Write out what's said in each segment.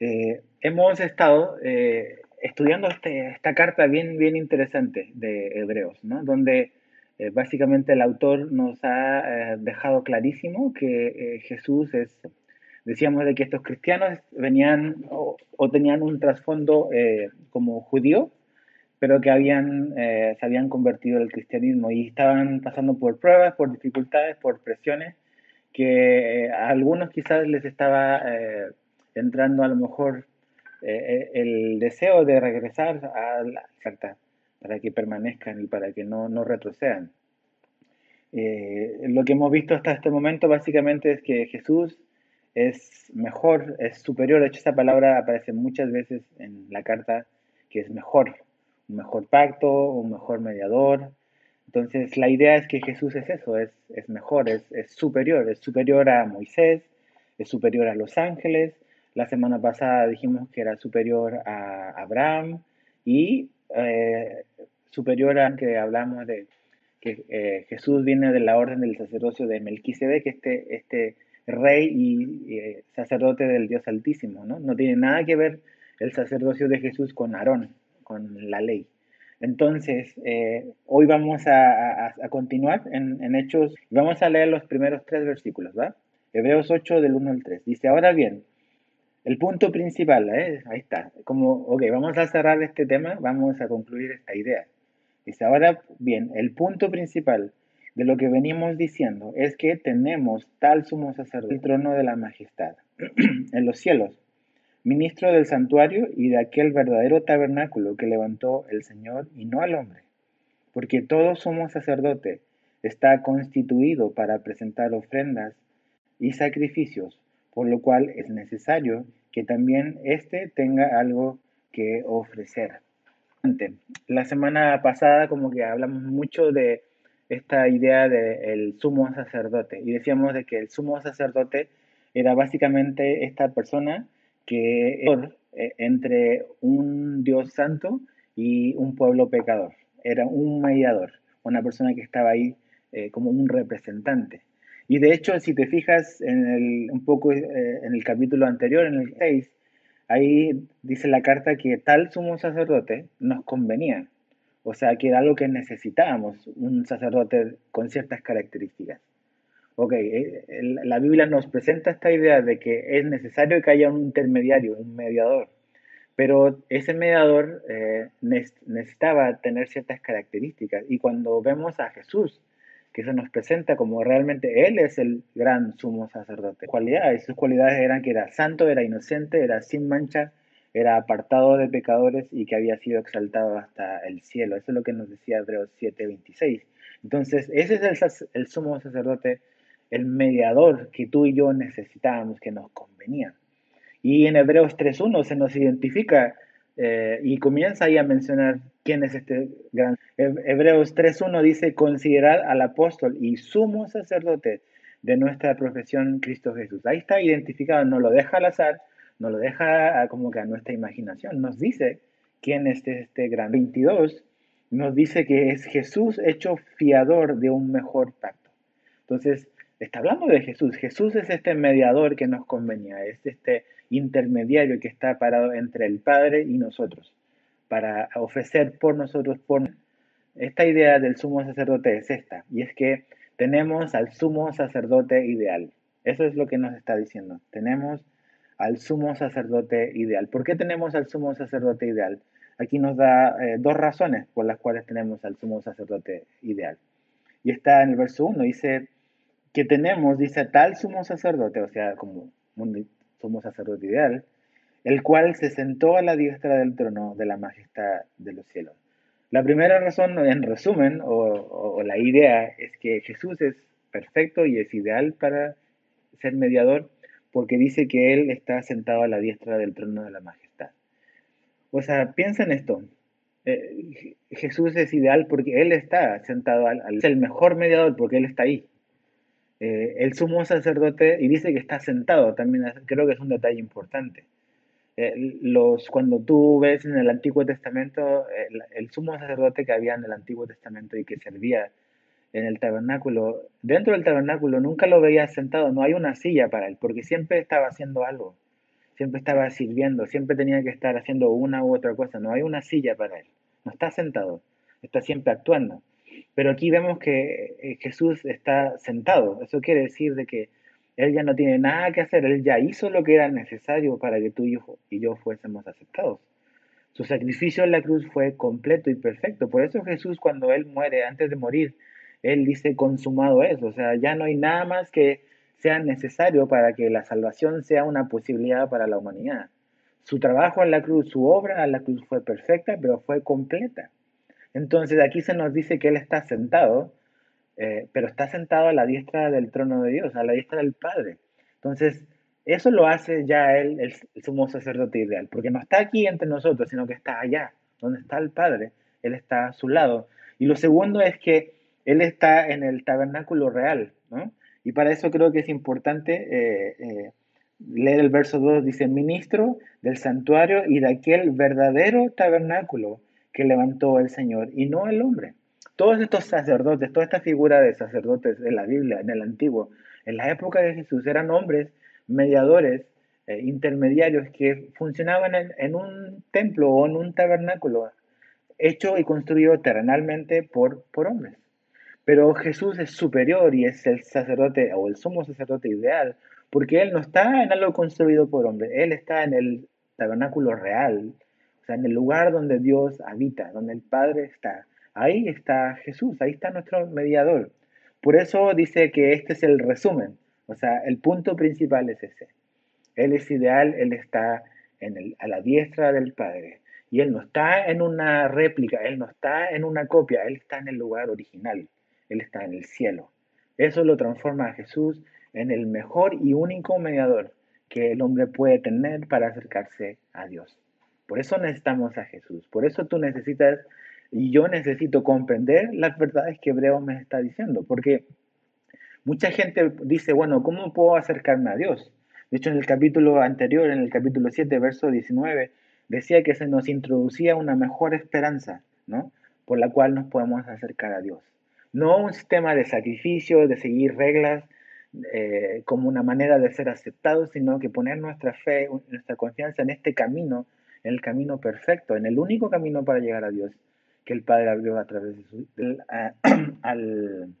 Eh, hemos estado eh, estudiando este, esta carta bien, bien interesante de Hebreos, ¿no? donde eh, básicamente el autor nos ha dejado clarísimo que Jesús es, decíamos de que estos cristianos venían o, tenían un trasfondo como judío, pero que habían, se habían convertido al cristianismo y estaban pasando por pruebas, por dificultades, por presiones, que a algunos quizás les estaba entrando a lo mejor eh, eh, el deseo de regresar a la carta para que permanezcan y para que no, no retrocedan. Eh, lo que hemos visto hasta este momento básicamente es que Jesús es mejor, es superior. De hecho, esa palabra aparece muchas veces en la carta, que es mejor, un mejor pacto, un mejor mediador. Entonces, la idea es que Jesús es eso, es, es mejor, es, es superior, es superior a Moisés, es superior a los ángeles, la semana pasada dijimos que era superior a Abraham y eh, superior a que hablamos de que eh, Jesús viene de la orden del sacerdocio de Melquisedec, este, este rey y eh, sacerdote del Dios Altísimo, ¿no? No tiene nada que ver el sacerdocio de Jesús con Aarón, con la ley. Entonces, hoy vamos a, continuar en, en, Hechos, vamos a leer los primeros tres versículos, ¿va? Hebreos 8 del 1 al 3. Dice, ahora bien, el punto principal, ¿eh? ahí está. Como, ok, vamos a cerrar este tema, vamos a concluir esta idea. Dice, ahora bien, el punto principal de lo que venimos diciendo es que tenemos tal sumo sacerdote, el trono de la majestad, en los cielos, ministro del santuario y de aquel verdadero tabernáculo que levantó el Señor y no al hombre. Porque todo sumo sacerdote está constituido para presentar ofrendas y sacrificios por lo cual es necesario que también éste tenga algo que ofrecer. La semana pasada como que hablamos mucho de esta idea del sumo sacerdote y decíamos de que el sumo sacerdote era básicamente esta persona que eh, entre un Dios santo y un pueblo pecador. Era un mediador, una persona que estaba ahí eh, como un representante. Y de hecho, si te fijas en el, un poco eh, en el capítulo anterior, en el 6, ahí dice la carta que tal sumo sacerdote nos convenía. O sea, que era algo que necesitábamos, un sacerdote con ciertas características. Ok, eh, la Biblia nos presenta esta idea de que es necesario que haya un intermediario, un mediador, pero ese mediador eh, necesitaba tener ciertas características. Y cuando vemos a Jesús, que se nos presenta como realmente Él es el gran sumo sacerdote. Cualidades, sus cualidades eran que era santo, era inocente, era sin mancha, era apartado de pecadores y que había sido exaltado hasta el cielo. Eso es lo que nos decía Hebreos 7:26. Entonces, ese es el, el sumo sacerdote, el mediador que tú y yo necesitábamos, que nos convenía. Y en Hebreos 3.1 se nos identifica eh, y comienza ahí a mencionar quién es este gran. Hebreos 3.1 dice: Considerad al apóstol y sumo sacerdote de nuestra profesión, Cristo Jesús. Ahí está identificado, no lo deja al azar, no lo deja como que a nuestra imaginación. Nos dice quién es este gran. 22 nos dice que es Jesús hecho fiador de un mejor pacto. Entonces, está hablando de Jesús. Jesús es este mediador que nos convenía, es este intermediario que está parado entre el Padre y nosotros, para ofrecer por nosotros, por esta idea del sumo sacerdote es esta, y es que tenemos al sumo sacerdote ideal. Eso es lo que nos está diciendo. Tenemos al sumo sacerdote ideal. ¿Por qué tenemos al sumo sacerdote ideal? Aquí nos da eh, dos razones por las cuales tenemos al sumo sacerdote ideal. Y está en el verso 1, dice que tenemos, dice, tal sumo sacerdote, o sea, como sumo sacerdote ideal, el cual se sentó a la diestra del trono de la majestad de los cielos. La primera razón, en resumen, o, la idea, es que Jesús es perfecto y es ideal para ser mediador porque dice que Él está sentado a la diestra del trono de la majestad. O sea, piensa en esto. Eh, Jesús es ideal porque Él está sentado al, es el mejor mediador porque Él está ahí. Eh, el sumo sacerdote, y dice que está sentado, también creo que es un detalle importante. Eh, los, cuando tú ves en el Antiguo Testamento, el, sumo sacerdote que había en el Antiguo Testamento y que servía en el tabernáculo, dentro del tabernáculo nunca lo veías sentado, no hay una silla para él, porque siempre estaba haciendo algo. siempre estaba sirviendo, siempre tenía que estar haciendo una u otra cosa, no hay una silla para él, no está sentado, está siempre actuando. Pero aquí vemos que eh, Jesús está sentado, eso quiere decir de que él ya no tiene nada que hacer, él ya hizo lo que era necesario para que tú y yo fuésemos aceptados. Su sacrificio en la cruz fue completo y perfecto. Por eso Jesús cuando él muere, antes de morir, él dice consumado es. O sea, ya no hay nada más que sea necesario para que la salvación sea una posibilidad para la humanidad. Su trabajo en la cruz, su obra en la cruz fue perfecta, pero fue completa. Entonces aquí se nos dice que Él está sentado, eh, pero está sentado a la diestra del trono de Dios, a la diestra del Padre. Entonces, eso lo hace ya Él, el sumo sacerdote ideal, porque no está aquí entre nosotros, sino que está allá, donde está el Padre. Él está a su lado. Y lo segundo es que Él está en el tabernáculo real, ¿no? Y para eso creo que es importante eh, eh, leer el verso 2, dice, ministro del santuario y de aquel verdadero tabernáculo que levantó el Señor y no el hombre. Todos estos sacerdotes, toda esta figura de sacerdotes en la Biblia, en el Antiguo, en la época de Jesús, eran hombres mediadores, eh, intermediarios que funcionaban en, un templo o en un tabernáculo hecho y construido terrenalmente por, por hombres. Pero Jesús es superior y es el sacerdote o el sumo sacerdote ideal, porque Él no está en algo construido por hombre, Él está en el tabernáculo real, o sea, en el lugar donde Dios habita, donde el Padre está. Ahí está Jesús, ahí está nuestro mediador. Por eso dice que este es el resumen, o sea, el punto principal es ese. Él es ideal, Él está en a la diestra del Padre. Y Él no está en una réplica, Él no está en una copia, Él está en el lugar original. Él está en el cielo. Eso lo transforma a Jesús en el mejor y único mediador que el hombre puede tener para acercarse a Dios. Por eso necesitamos a Jesús. Por eso tú necesitas y yo necesito comprender las verdades que Hebreo me está diciendo. Porque mucha gente dice, bueno, ¿cómo puedo acercarme a Dios? De hecho, en el capítulo anterior, en el capítulo 7, verso 19, decía que se nos introducía una mejor esperanza, ¿no? Por la cual nos podemos acercar a Dios. No un sistema de sacrificio, de seguir reglas eh, como una manera de ser aceptados, sino que poner nuestra fe, nuestra confianza en este camino, en el camino perfecto, en el único camino para llegar a Dios que el Padre abrió a través de su...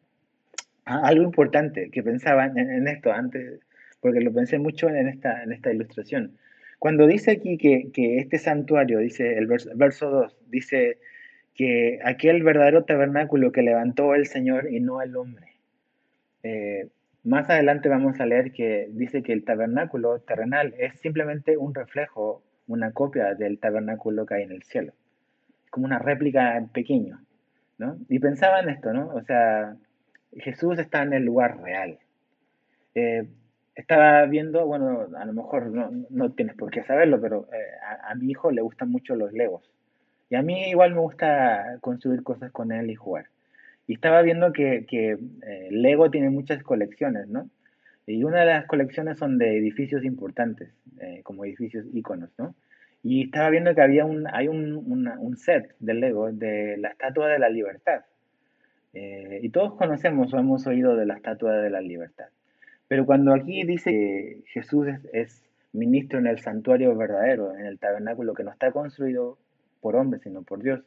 algo importante que pensaba en, esto antes, porque lo pensé mucho en esta, en esta ilustración. Cuando dice aquí que, que este santuario, dice el verso, verso 2, dice que aquel verdadero tabernáculo que levantó el Señor y no el hombre. Eh, más adelante vamos a leer que dice que el tabernáculo terrenal es simplemente un reflejo, una copia del tabernáculo que hay en el cielo. como una réplica en pequeño, ¿no? Y pensaba en esto, ¿no? O sea, Jesús está en el lugar real. Eh, estaba viendo, bueno, a lo mejor no, no tienes por qué saberlo, pero eh, a, mi hijo le gustan mucho los legos. Y a mí igual me gusta construir cosas con él y jugar. Y estaba viendo que, que eh, Lego tiene muchas colecciones, ¿no? Y una de las colecciones son de edificios importantes, eh, como edificios íconos, ¿no? Y estaba viendo que había un, hay un, un set de Lego de la Estatua de la Libertad. Eh, y todos conocemos o hemos oído de la Estatua de la Libertad. Pero cuando aquí dice que Jesús es, es ministro en el santuario verdadero, en el tabernáculo que no está construido por hombres, sino por Dios.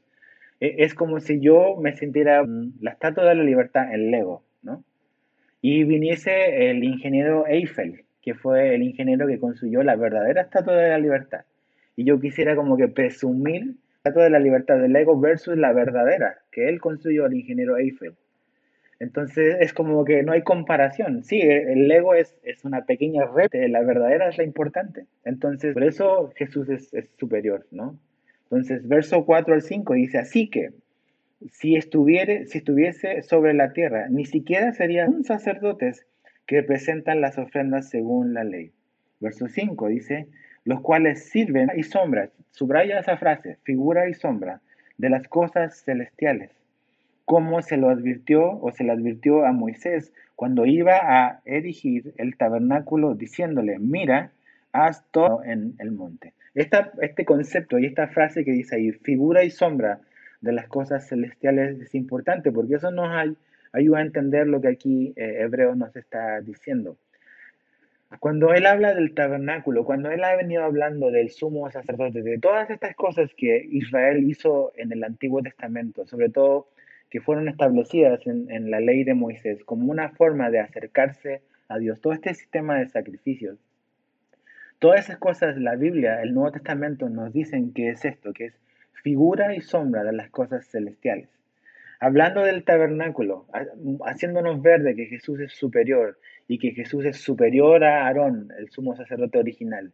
E, es como si yo me sintiera la estatua de la libertad en Lego, ¿no? Y viniese el ingeniero Eiffel, que fue el ingeniero que construyó la verdadera estatua de la libertad. Y yo quisiera como que presumir la estatua de la libertad de Lego versus la verdadera, que él construyó el ingeniero Eiffel. Entonces es como que no hay comparación. Sí, el Lego es, es una pequeña red, la verdadera es la importante. Entonces, por eso Jesús es, es superior, ¿no? Entonces, verso 4 al 5 dice, así que si, estuviere, si estuviese sobre la tierra, ni siquiera serían sacerdotes que presentan las ofrendas según la ley. Verso 5 dice, los cuales sirven y sombras, subraya esa frase, figura y sombra de las cosas celestiales, como se lo advirtió o se le advirtió a Moisés cuando iba a erigir el tabernáculo diciéndole, mira, haz todo en el monte este concepto y esta frase que dice ahí, figura y sombra de las cosas celestiales, es importante porque eso nos ayuda a entender lo que aquí eh, Hebreo nos está diciendo. Cuando él habla del tabernáculo, cuando él ha venido hablando del sumo sacerdote, de todas estas cosas que Israel hizo en el Antiguo Testamento, sobre todo que fueron establecidas en, en la ley de Moisés como una forma de acercarse a Dios, todo este sistema de sacrificios, todas esas cosas, la Biblia, el Nuevo Testamento nos dicen que es esto, que es figura y sombra de las cosas celestiales. Hablando del tabernáculo, haciéndonos ver de que Jesús es superior y que Jesús es superior a Aarón, el sumo sacerdote original.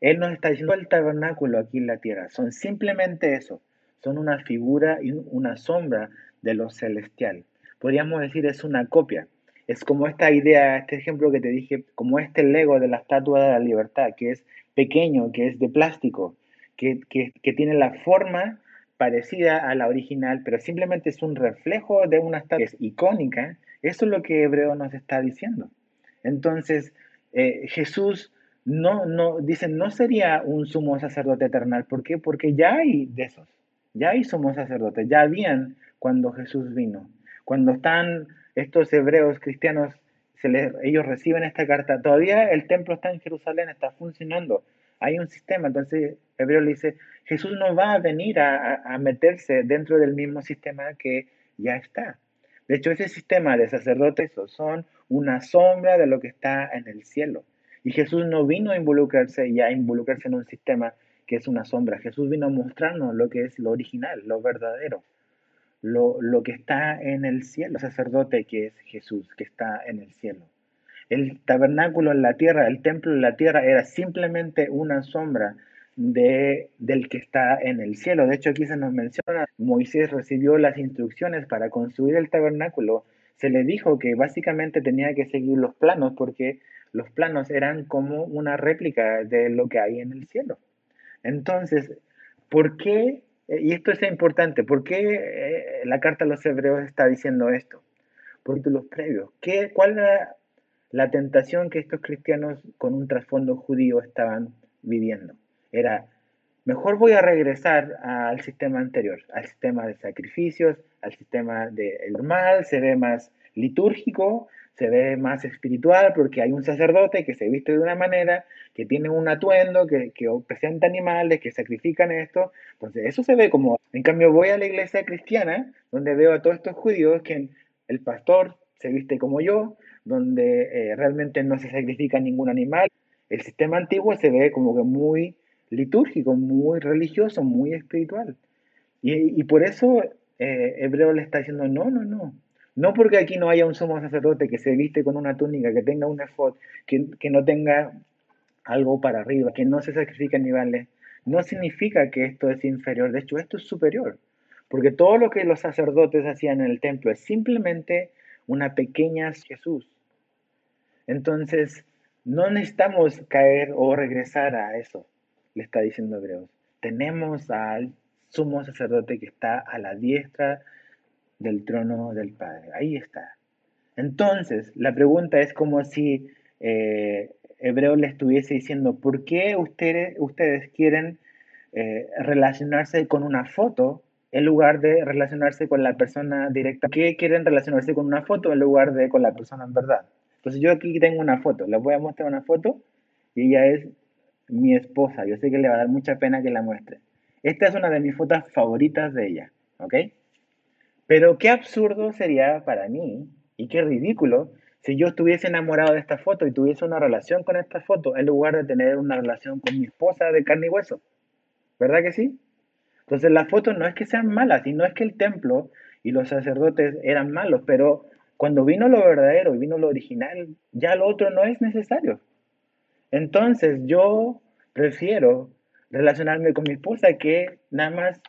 Él nos está diciendo el tabernáculo aquí en la tierra. Son simplemente eso. Son una figura y una sombra de lo celestial. Podríamos decir es una copia. Es como esta idea, este ejemplo que te dije, como este Lego de la Estatua de la Libertad, que es pequeño, que es de plástico, que, tiene la forma parecida a la original, pero simplemente es un reflejo de una estatua que es icónica, eso es lo que Hebreo nos está diciendo. Entonces, eh, Jesús no, no, dicen, no sería un sumo sacerdote eternal. ¿Por qué? Porque ya hay de esos, ya hay sumos sacerdotes, ya habían cuando Jesús vino. Cuando están estos hebreos cristianos, ellos reciben esta carta, todavía el templo está en Jerusalén, está funcionando, hay un sistema, entonces Hebreo le dice, Jesús no va a venir a, meterse dentro del mismo sistema que ya está. De hecho, ese sistema de sacerdotes son una sombra de lo que está en el cielo. Y Jesús no vino a involucrarse y a involucrarse en un sistema que es una sombra. Jesús vino a mostrarnos lo que es lo original, lo verdadero, lo, lo que está en el cielo. El sacerdote que es Jesús, que está en el cielo. El tabernáculo en la tierra, el templo en la tierra era simplemente una sombra de, del que está en el cielo. De hecho, aquí se nos menciona, Moisés recibió las instrucciones para construir el tabernáculo. Se le dijo que básicamente tenía que seguir los planos porque los planos eran como una réplica de lo que hay en el cielo. Entonces, ¿por qué? Y esto es importante, ¿por qué eh, la carta a los hebreos está diciendo esto? Por los previos. ¿Qué, ¿Cuál era la tentación que estos cristianos con un trasfondo judío estaban viviendo. Era, mejor voy a regresar al sistema anterior, al sistema de sacrificios, al sistema de normal, se ve más litúrgico, se ve más espiritual porque hay un sacerdote que se viste de una manera, que tiene un atuendo, que, que presenta animales, que sacrifican esto. Entonces, eso se ve como... En cambio, voy a la iglesia cristiana, donde veo a todos estos judíos que el pastor se viste como yo, donde eh, realmente no se sacrifica ningún animal. El sistema antiguo se ve como que muy litúrgico, muy religioso, muy espiritual. Y, por eso eh, Hebreo le está diciendo, no, no, no. No porque aquí no haya un sumo sacerdote que se viste con una túnica, que tenga un efod, que, que no tenga algo para arriba, que no se sacrifica animales, no significa que esto es inferior. De hecho, esto es superior. Porque todo lo que los sacerdotes hacían en el templo es simplemente una pequeña Jesús. Entonces, no necesitamos caer o regresar a eso, le está diciendo Hebreos. Tenemos al sumo sacerdote que está a la diestra del trono del Padre. Ahí está. Entonces, la pregunta es como si eh, Hebreo le estuviese diciendo, ¿por qué ustedes, ustedes quieren eh, relacionarse con una foto en lugar de relacionarse con la persona directa. ¿Qué quieren relacionarse con una foto en lugar de con la persona en verdad? Entonces yo aquí tengo una foto, les voy a mostrar una foto y ella es mi esposa. Yo sé que le va a dar mucha pena que la muestre. Esta es una de mis fotos favoritas de ella, ¿ok? Pero qué absurdo sería para mí y qué ridículo si yo estuviese enamorado de esta foto y tuviese una relación con esta foto en lugar de tener una relación con mi esposa de carne y hueso. ¿Verdad que sí? Entonces las fotos no es que sean malas, y no es que el templo y los sacerdotes eran malos, pero cuando vino lo verdadero y vino lo original, ya lo otro no es necesario. Entonces yo prefiero relacionarme con mi esposa que nada más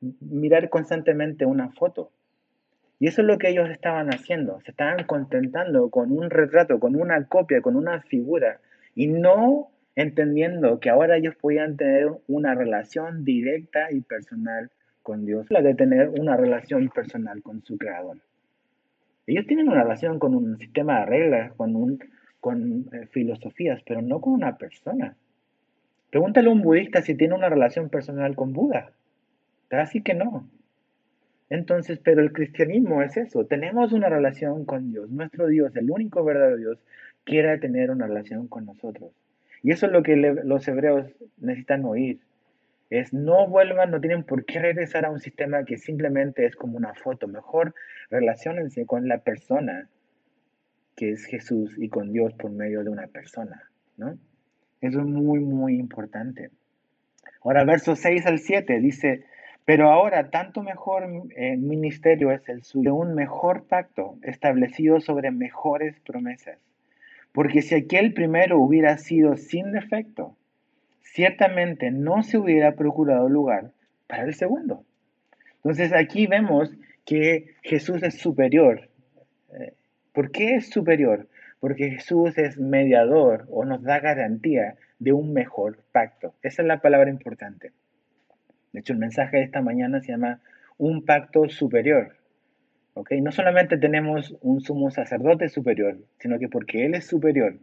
mirar constantemente una foto. Y eso es lo que ellos estaban haciendo. Se estaban contentando con un retrato, con una copia, con una figura. Y no entendiendo que ahora ellos podían tener una relación directa y personal con Dios, la de tener una relación personal con su creador. Ellos tienen una relación con un sistema de reglas, con, un, con eh, filosofías, pero no con una persona. Pregúntale a un budista si tiene una relación personal con Buda. Casi que no. Entonces, pero el cristianismo es eso. Tenemos una relación con Dios, nuestro Dios, el único verdadero Dios, quiera tener una relación con nosotros. Y eso es lo que los hebreos necesitan oír. Es no vuelvan, no tienen por qué regresar a un sistema que simplemente es como una foto. Mejor relacionense con la persona que es Jesús y con Dios por medio de una persona, ¿no? Eso es muy, muy importante. Ahora, versos 6 al 7 dice, pero ahora tanto mejor eh, ministerio es el suyo, un mejor pacto establecido sobre mejores promesas. Porque si aquel primero hubiera sido sin defecto, ciertamente no se hubiera procurado lugar para el segundo. Entonces aquí vemos que Jesús es superior. Eh, ¿Por qué es superior? Porque Jesús es mediador o nos da garantía de un mejor pacto. Esa es la palabra importante. De hecho, el mensaje de esta mañana se llama un pacto superior. ¿Ok? No solamente tenemos un sumo sacerdote superior, sino que porque Él es superior,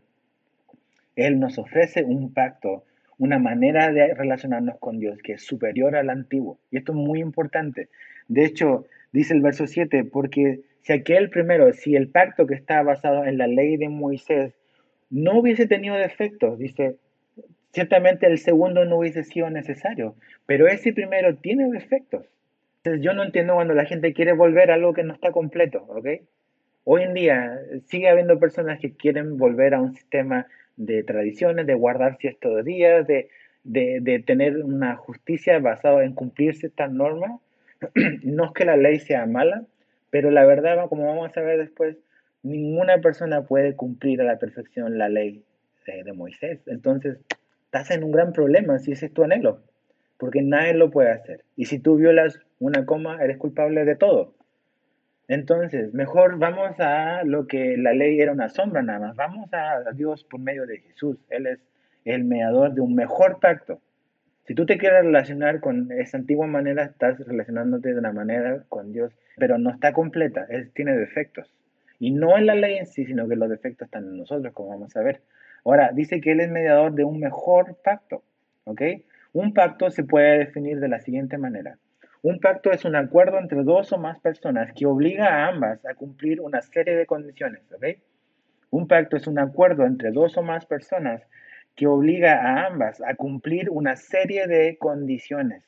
Él nos ofrece un pacto una manera de relacionarnos con Dios que es superior al antiguo. Y esto es muy importante. De hecho, dice el verso 7, porque si aquel primero, si el pacto que está basado en la ley de Moisés no hubiese tenido defectos, dice, ciertamente el segundo no hubiese sido necesario, pero ese primero tiene defectos. Entonces yo no entiendo cuando la gente quiere volver a algo que no está completo, ¿ok? Hoy en día sigue habiendo personas que quieren volver a un sistema de tradiciones, de guardar ciertos días, de, de, tener una justicia basada en cumplir ciertas normas. no es que la ley sea mala, pero la verdad, como vamos a ver después, ninguna persona puede cumplir a la perfección la ley de, de Moisés. Entonces, estás en un gran problema si ese es tu anhelo, porque nadie lo puede hacer. Y si tú violas una coma, eres culpable de todo. Entonces, mejor vamos a lo que la ley era una sombra nada más. Vamos a Dios por medio de Jesús. Él es el mediador de un mejor pacto. Si tú te quieres relacionar con esa antigua manera, estás relacionándote de una manera con Dios, pero no está completa. Él tiene defectos. Y no en la ley en sí, sino que los defectos están en nosotros, como vamos a ver. Ahora, dice que Él es mediador de un mejor pacto. ¿Ok? Un pacto se puede definir de la siguiente manera. Un pacto es un acuerdo entre dos o más personas que obliga a ambas a cumplir una serie de condiciones. Un pacto es un acuerdo entre dos o más personas que obliga a ambas a cumplir una serie de condiciones.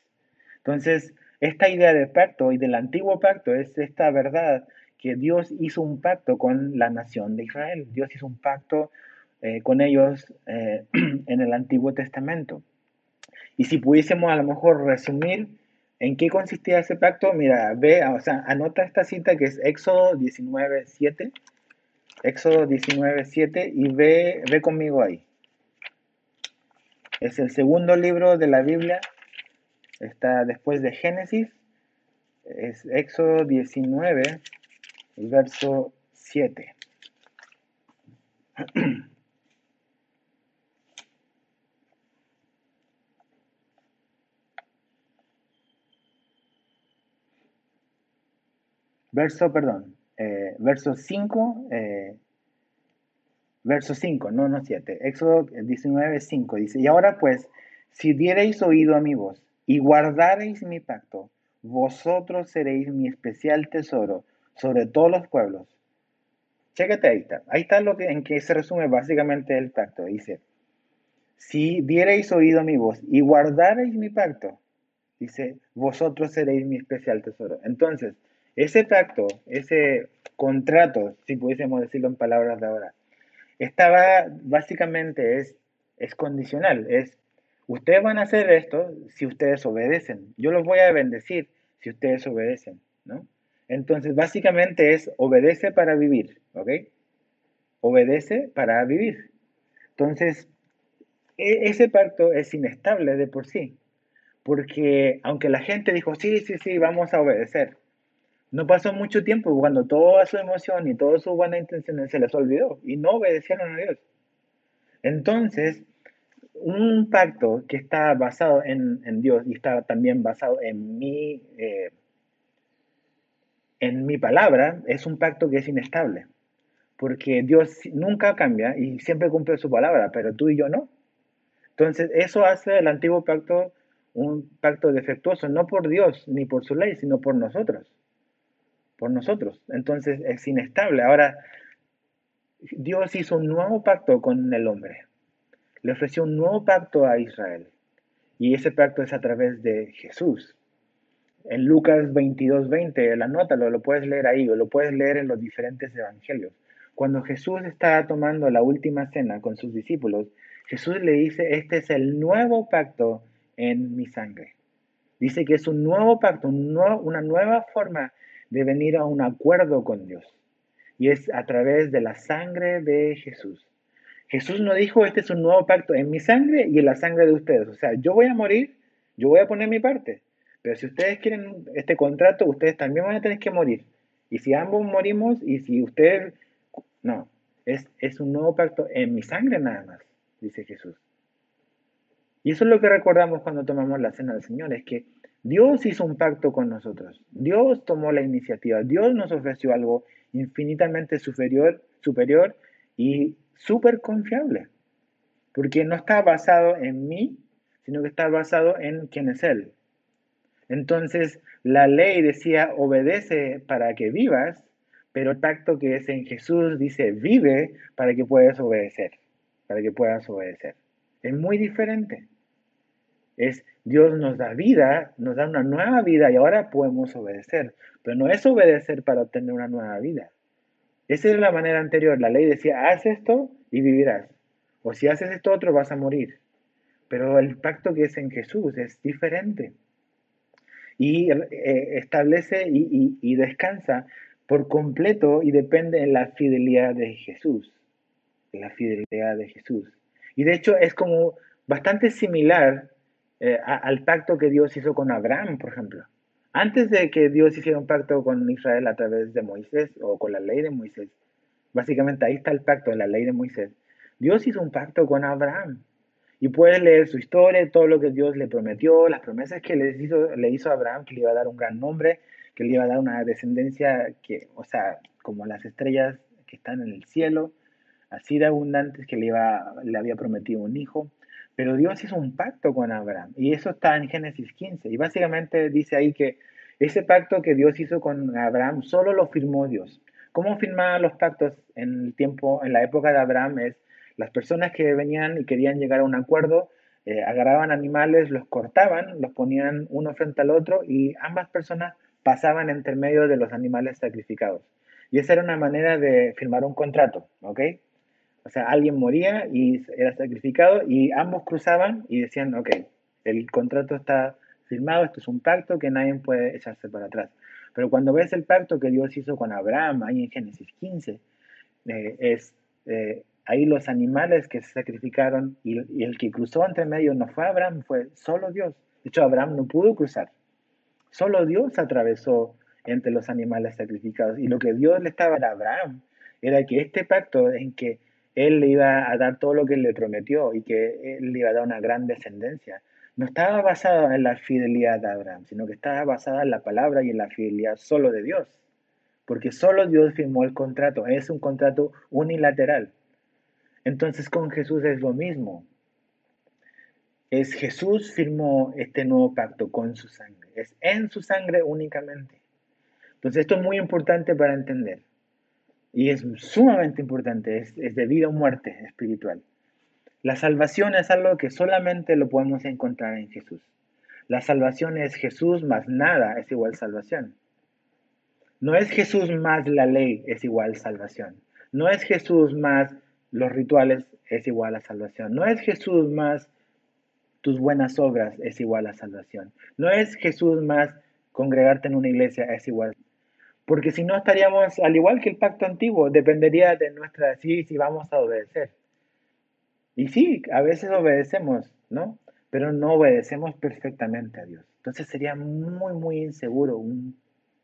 Entonces, esta idea de pacto y del antiguo pacto es esta verdad que Dios hizo un pacto con la nación de Israel. Dios hizo un pacto eh, con ellos eh, en el Antiguo Testamento. Y si pudiésemos a lo mejor resumir ¿En qué consistía ese pacto? Mira, ve, o sea, anota esta cita que es Éxodo 19.7. Éxodo 19.7 y ve, ve conmigo ahí. Es el segundo libro de la Biblia. Está después de Génesis. Es Éxodo 19, verso 7. verso, perdón, eh, verso 5, eh, verso 5, no, no 7, Éxodo 19, 5, dice, y ahora pues, si diereis oído a mi voz y guardareis mi pacto, vosotros seréis mi especial tesoro sobre todos los pueblos. Chécate ahí está. Ahí está lo que, en que se resume básicamente el pacto. Dice, si diereis oído a mi voz y guardareis mi pacto, dice, vosotros seréis mi especial tesoro. Entonces, ese pacto, ese contrato, si pudiésemos decirlo en palabras de ahora, estaba básicamente es, es condicional, es ustedes van a hacer esto si ustedes obedecen. Yo los voy a bendecir si ustedes obedecen, ¿no? Entonces, básicamente es obedece para vivir, ¿ok? Obedece para vivir. Entonces, e, ese pacto es inestable de por sí, porque aunque la gente dijo, sí, sí, sí, vamos a obedecer, no pasó mucho tiempo cuando toda su emoción y todas sus buenas intenciones se les olvidó y no obedecieron a Dios. Entonces, un pacto que está basado en, Dios y está también basado en mi, eh, en mi palabra es un pacto que es inestable. Porque Dios nunca cambia y siempre cumple su palabra, pero tú y yo no. Entonces, eso hace el antiguo pacto un pacto defectuoso, no por Dios ni por su ley, sino por nosotros por nosotros. Entonces es inestable. Ahora, Dios hizo un nuevo pacto con el hombre. Le ofreció un nuevo pacto a Israel. Y ese pacto es a través de Jesús. En Lucas 22, 20, la nota lo puedes leer ahí o lo puedes leer en los diferentes evangelios. Cuando Jesús está tomando la última cena con sus discípulos, Jesús le dice, este es el nuevo pacto en mi sangre. Dice que es un nuevo pacto, una nueva forma de venir a un acuerdo con Dios. Y es a través de la sangre de Jesús. Jesús no dijo, este es un nuevo pacto en mi sangre y en la sangre de ustedes. O sea, yo voy a morir, yo voy a poner mi parte. Pero si ustedes quieren este contrato, ustedes también van a tener que morir. Y si ambos morimos y si ustedes... No, es, es un nuevo pacto en mi sangre nada más, dice Jesús. Y eso es lo que recordamos cuando tomamos la cena del Señor, es que Dios hizo un pacto con nosotros. Dios tomó la iniciativa. Dios nos ofreció algo infinitamente superior, superior y súper confiable. Porque no está basado en mí, sino que está basado en quién es Él. Entonces, la ley decía, obedece para que vivas, pero el pacto que es en Jesús dice, vive para que puedas obedecer, para que puedas obedecer. Es muy diferente. Es Dios nos da vida, nos da una nueva vida y ahora podemos obedecer. Pero no es obedecer para obtener una nueva vida. Esa es la manera anterior. La ley decía, haz esto y vivirás. O si haces esto otro, vas a morir. Pero el pacto que es en Jesús es diferente y eh, establece y, descansa por completo y depende en la fidelidad de Jesús, la fidelidad de Jesús. Y de hecho es como bastante similar eh, al pacto que Dios hizo con Abraham, por ejemplo. Antes de que Dios hiciera un pacto con Israel a través de Moisés o con la ley de Moisés, básicamente ahí está el pacto de la ley de Moisés, Dios hizo un pacto con Abraham. Y puedes leer su historia, todo lo que Dios le prometió, las promesas que le hizo, le hizo a Abraham, que le iba a dar un gran nombre, que le iba a dar una descendencia que, o sea, como las estrellas que están en el cielo, así de abundantes que le había prometido un hijo. Pero Dios hizo un pacto con Abraham y eso está en Génesis 15. Y básicamente dice ahí que ese pacto que Dios hizo con Abraham solo lo firmó Dios. ¿Cómo firmaban los pactos en el tiempo, en la época de Abraham? Es las personas que venían y querían llegar a un acuerdo, eh, agarraban animales, los cortaban, los ponían uno frente al otro y ambas personas pasaban entre medio de los animales sacrificados. Y esa era una manera de firmar un contrato, ¿ok? O sea, alguien moría y era sacrificado y ambos cruzaban y decían, ok, el contrato está firmado, esto es un pacto que nadie puede echarse para atrás. Pero cuando ves el pacto que Dios hizo con Abraham, ahí en Génesis 15, eh, es eh, ahí los animales que se sacrificaron y, el que cruzó entre medio no fue Abraham, fue solo Dios. De hecho, Abraham no pudo cruzar. Solo Dios atravesó entre los animales sacrificados. Y lo que Dios le estaba a Abraham era que este pacto en que él le iba a dar todo lo que le prometió y que él le iba a dar una gran descendencia, no estaba basado en la fidelidad de Abraham, sino que estaba basada en la palabra y en la fidelidad solo de Dios. Porque solo Dios firmó el contrato. Es un contrato unilateral. Entonces con Jesús es lo mismo. Es Jesús firmó este nuevo pacto con su sangre. Es en su sangre únicamente. Entonces esto es muy importante para entender. Y es sumamente importante. Es, de vida o muerte espiritual. La salvación es algo que solamente lo podemos encontrar en Jesús. La salvación es Jesús más nada es igual salvación. No es Jesús más la ley es igual salvación. No es Jesús más los rituales es igual a salvación. No es Jesús más tus buenas obras es igual a salvación. No es Jesús más congregarte en una iglesia es igual. Porque si no estaríamos, al igual que el pacto antiguo, dependería de nuestra sí si vamos a obedecer. Y sí, a veces obedecemos, ¿no? Pero no obedecemos perfectamente a Dios. Entonces sería muy, muy inseguro un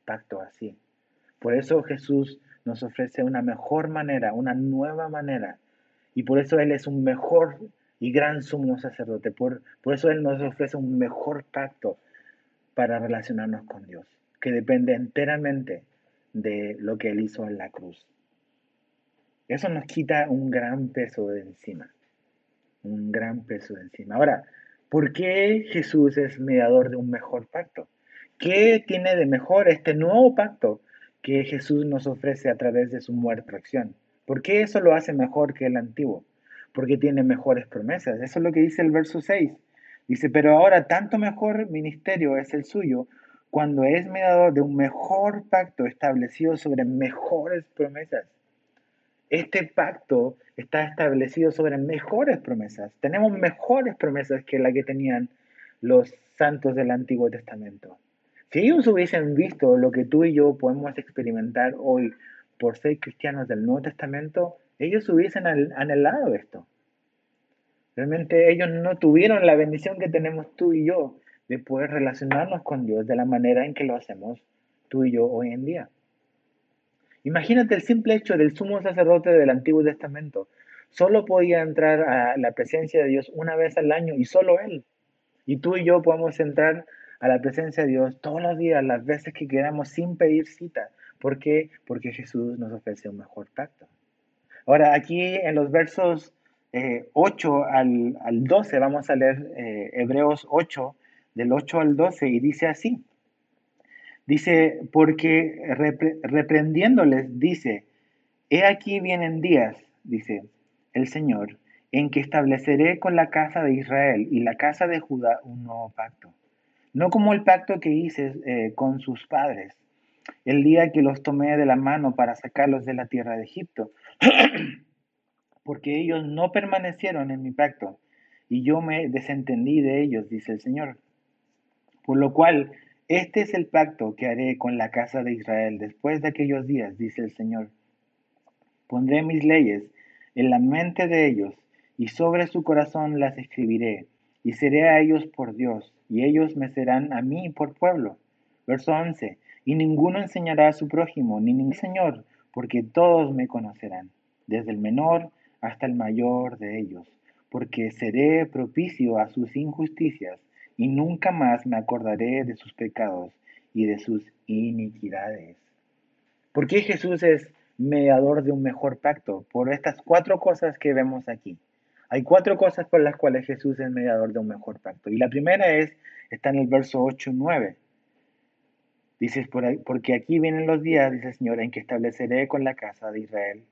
pacto así. Por eso Jesús nos ofrece una mejor manera, una nueva manera. Y por eso Él es un mejor y gran sumo sacerdote. Por, por eso Él nos ofrece un mejor pacto para relacionarnos con Dios, que depende enteramente de lo que Él hizo en la cruz. Eso nos quita un gran peso de encima. Un gran peso de encima. Ahora, ¿por qué Jesús es mediador de un mejor pacto? ¿Qué tiene de mejor este nuevo pacto que Jesús nos ofrece a través de su muerte acción. ¿Por qué eso lo hace mejor que el antiguo? Porque tiene mejores promesas. Eso es lo que dice el verso 6. Dice, pero ahora tanto mejor ministerio es el suyo cuando es mediador de un mejor pacto establecido sobre mejores promesas. Este pacto está establecido sobre mejores promesas. Tenemos mejores promesas que la que tenían los santos del Antiguo Testamento. Si ellos hubiesen visto lo que tú y yo podemos experimentar hoy por ser cristianos del Nuevo Testamento, ellos hubiesen anhelado esto. Realmente ellos no tuvieron la bendición que tenemos tú y yo de poder relacionarnos con Dios de la manera en que lo hacemos tú y yo hoy en día. Imagínate el simple hecho del sumo sacerdote del Antiguo Testamento. Solo podía entrar a la presencia de Dios una vez al año y solo él. Y tú y yo podemos entrar a la presencia de Dios todos los días, las veces que queramos, sin pedir cita. ¿Por qué? Porque Jesús nos ofrece un mejor pacto. Ahora, aquí en los versos 8 eh, al, 12, vamos a leer eh, Hebreos 8, del 8 al 12, y dice así. Dice, porque reprendiéndoles, dice, he aquí vienen días, dice el Señor, en que estableceré con la casa de Israel y la casa de Judá un nuevo pacto no como el pacto que hice eh, con sus padres, el día que los tomé de la mano para sacarlos de la tierra de Egipto, porque ellos no permanecieron en mi pacto, y yo me desentendí de ellos, dice el Señor. Por lo cual, este es el pacto que haré con la casa de Israel después de aquellos días, dice el Señor. Pondré mis leyes en la mente de ellos, y sobre su corazón las escribiré, y seré a ellos por Dios, y ellos me serán a mí por pueblo. Verso 11. Y ninguno enseñará a su prójimo, ni ningún señor, porque todos me conocerán, desde el menor hasta el mayor de ellos, porque seré propicio a sus injusticias, y nunca más me acordaré de sus pecados y de sus iniquidades. ¿Por qué Jesús es mediador de un mejor pacto? Por estas cuatro cosas que vemos aquí. Hay cuatro cosas por las cuales Jesús es mediador de un mejor pacto. Y la primera es, está en el verso 8 y 9. Dices, porque aquí vienen los días, dice el Señor, en que estableceré con la casa de Israel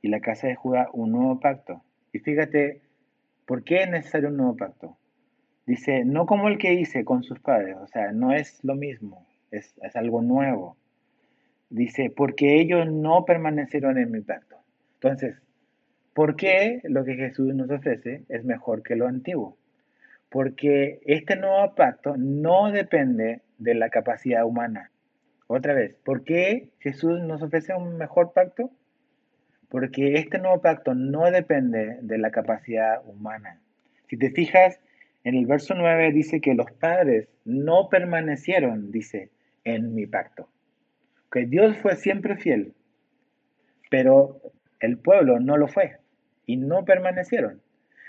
y la casa de Judá un nuevo pacto. Y fíjate, ¿por qué es necesario un nuevo pacto? Dice, no como el que hice con sus padres, o sea, no es lo mismo, es, es algo nuevo. Dice, porque ellos no permanecieron en mi pacto. Entonces, ¿Por qué lo que Jesús nos ofrece es mejor que lo antiguo? Porque este nuevo pacto no depende de la capacidad humana. Otra vez, ¿por qué Jesús nos ofrece un mejor pacto? Porque este nuevo pacto no depende de la capacidad humana. Si te fijas, en el verso 9 dice que los padres no permanecieron, dice, en mi pacto. Que Dios fue siempre fiel, pero el pueblo no lo fue y no permanecieron.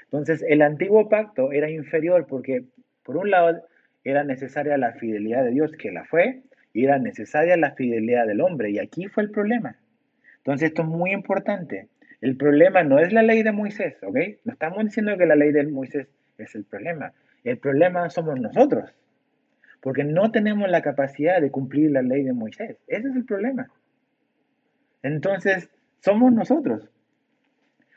Entonces, el antiguo pacto era inferior porque, por un lado, era necesaria la fidelidad de Dios, que la fue, y era necesaria la fidelidad del hombre, y aquí fue el problema. Entonces, esto es muy importante. El problema no es la ley de Moisés, ¿ok? No estamos diciendo que la ley de Moisés es el problema. El problema somos nosotros, porque no tenemos la capacidad de cumplir la ley de Moisés. Ese es el problema. Entonces, somos nosotros.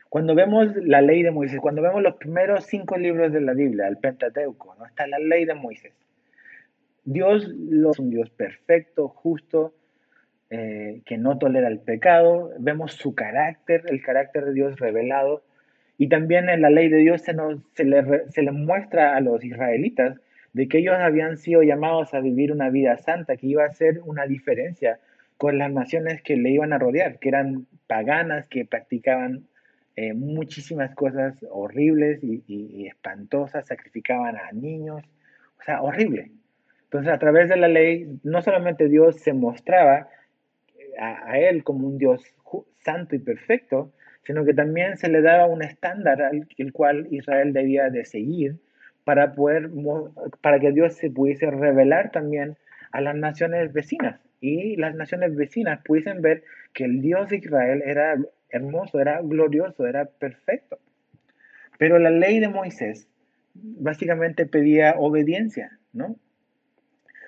Cuando vemos la ley de Moisés, cuando vemos los primeros cinco libros de la Biblia, el Pentateuco, ¿no? está la ley de Moisés. Dios es un Dios perfecto, justo, eh, que no tolera el pecado. Vemos su carácter, el carácter de Dios revelado. Y también en la ley de Dios se, nos, se, le, se le muestra a los israelitas de que ellos habían sido llamados a vivir una vida santa, que iba a ser una diferencia con las naciones que le iban a rodear, que eran paganas, que practicaban eh, muchísimas cosas horribles y, espantosas, sacrificaban a niños, o sea, horrible. Entonces, a través de la ley, no solamente Dios se mostraba a, Él como un Dios santo y perfecto, sino que también se le daba un estándar al el cual Israel debía de seguir para poder para que Dios se pudiese revelar también a las naciones vecinas y las naciones vecinas pudiesen ver que el Dios de Israel era hermoso, era glorioso, era perfecto. Pero la ley de Moisés básicamente pedía obediencia, ¿no?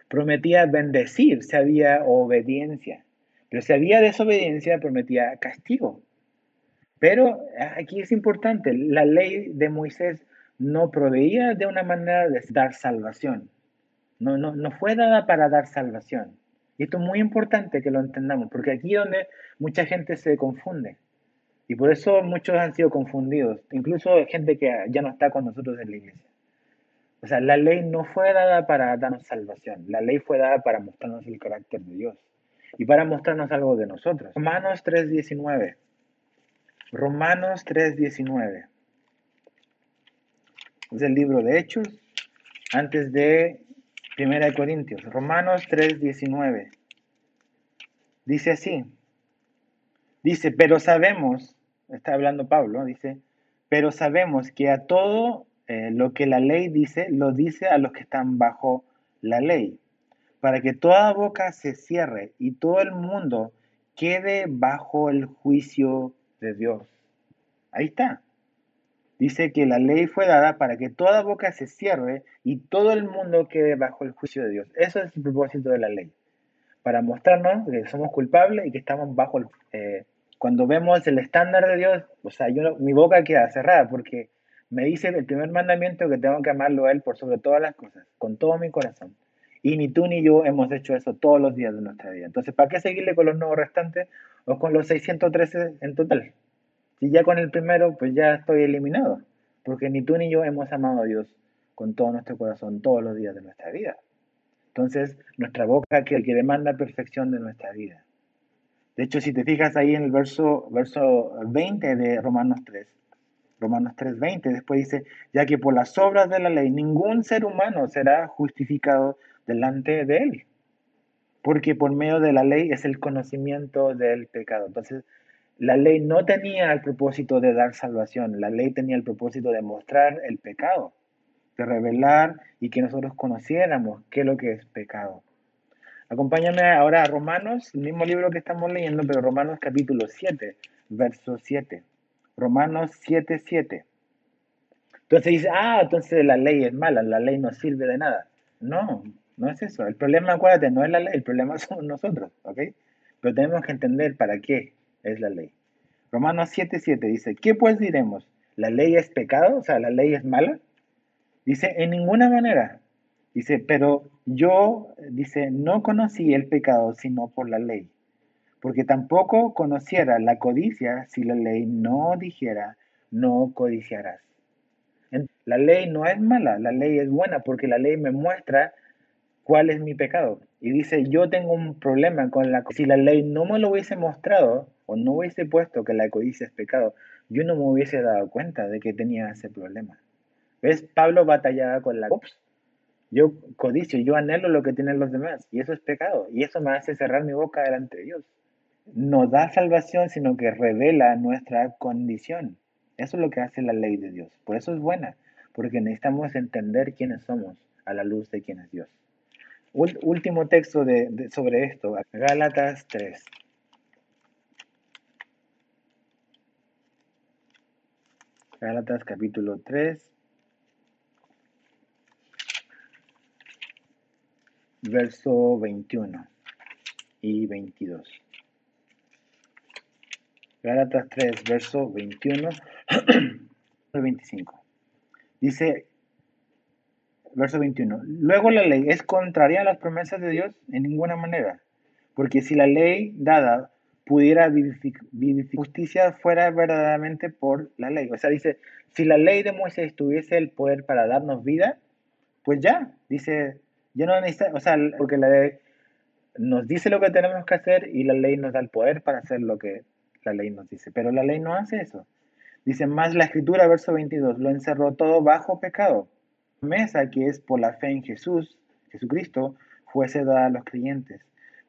Prometía bendecir si había obediencia, pero si había desobediencia prometía castigo. Pero aquí es importante, la ley de Moisés no proveía de una manera de dar salvación. No, no, no fue dada para dar salvación. Y esto es muy importante que lo entendamos, porque aquí es donde mucha gente se confunde. Y por eso muchos han sido confundidos, incluso gente que ya no está con nosotros en la iglesia. O sea, la ley no fue dada para darnos salvación, la ley fue dada para mostrarnos el carácter de Dios y para mostrarnos algo de nosotros. Romanos 3.19. Romanos 3.19. Es el libro de Hechos antes de Primera de Corintios. Romanos 3.19. Dice así. Dice, pero sabemos, está hablando Pablo, dice, pero sabemos que a todo eh, lo que la ley dice, lo dice a los que están bajo la ley, para que toda boca se cierre y todo el mundo quede bajo el juicio de Dios. Ahí está. Dice que la ley fue dada para que toda boca se cierre y todo el mundo quede bajo el juicio de Dios. Eso es el propósito de la ley. Para mostrarnos que somos culpables y que estamos bajo el... Eh, cuando vemos el estándar de Dios, o sea, yo, mi boca queda cerrada porque me dice el primer mandamiento que tengo que amarlo a Él por sobre todas las cosas, con todo mi corazón. Y ni tú ni yo hemos hecho eso todos los días de nuestra vida. Entonces, ¿para qué seguirle con los nuevos restantes o con los 613 en total? Si ya con el primero, pues ya estoy eliminado, porque ni tú ni yo hemos amado a Dios con todo nuestro corazón todos los días de nuestra vida. Entonces, nuestra boca que que demanda perfección de nuestra vida. De hecho, si te fijas ahí en el verso, verso 20 de Romanos 3, Romanos 3:20, después dice, ya que por las obras de la ley ningún ser humano será justificado delante de él, porque por medio de la ley es el conocimiento del pecado. Entonces, la ley no tenía el propósito de dar salvación, la ley tenía el propósito de mostrar el pecado, de revelar y que nosotros conociéramos qué es lo que es pecado. Acompáñame ahora a Romanos, el mismo libro que estamos leyendo, pero Romanos capítulo 7, verso 7. Romanos 7, 7. Entonces dice, ah, entonces la ley es mala, la ley no sirve de nada. No, no es eso. El problema, acuérdate, no es la ley, el problema somos nosotros, ¿ok? Pero tenemos que entender para qué es la ley. Romanos 7:7 dice, ¿qué pues diremos? ¿La ley es pecado? O sea, ¿la ley es mala? Dice, en ninguna manera. Dice, pero yo, dice, no conocí el pecado sino por la ley, porque tampoco conociera la codicia si la ley no dijera, no codiciarás. La ley no es mala, la ley es buena porque la ley me muestra cuál es mi pecado. Y dice, yo tengo un problema con la Si la ley no me lo hubiese mostrado o no hubiese puesto que la codicia es pecado, yo no me hubiese dado cuenta de que tenía ese problema. ¿Ves? Pablo batallaba con la... Ups, yo codicio, yo anhelo lo que tienen los demás y eso es pecado y eso me hace cerrar mi boca delante de Dios. No da salvación, sino que revela nuestra condición. Eso es lo que hace la ley de Dios. Por eso es buena, porque necesitamos entender quiénes somos a la luz de quién es Dios último texto de, sobre esto, Gálatas 3. Gálatas capítulo 3, verso 21 y 22. Gálatas 3, verso 21 y 25. Dice, verso 21. Luego la ley es contraria a las promesas de Dios en ninguna manera, porque si la ley dada pudiera vivir justicia fuera verdaderamente por la ley. O sea, dice, si la ley de Moisés tuviese el poder para darnos vida, pues ya, dice, yo no necesito, o sea, porque la ley nos dice lo que tenemos que hacer y la ley nos da el poder para hacer lo que la ley nos dice, pero la ley no hace eso. Dice más la escritura, verso 22, lo encerró todo bajo pecado promesa que es por la fe en Jesús, Jesucristo, fuese dada a los creyentes.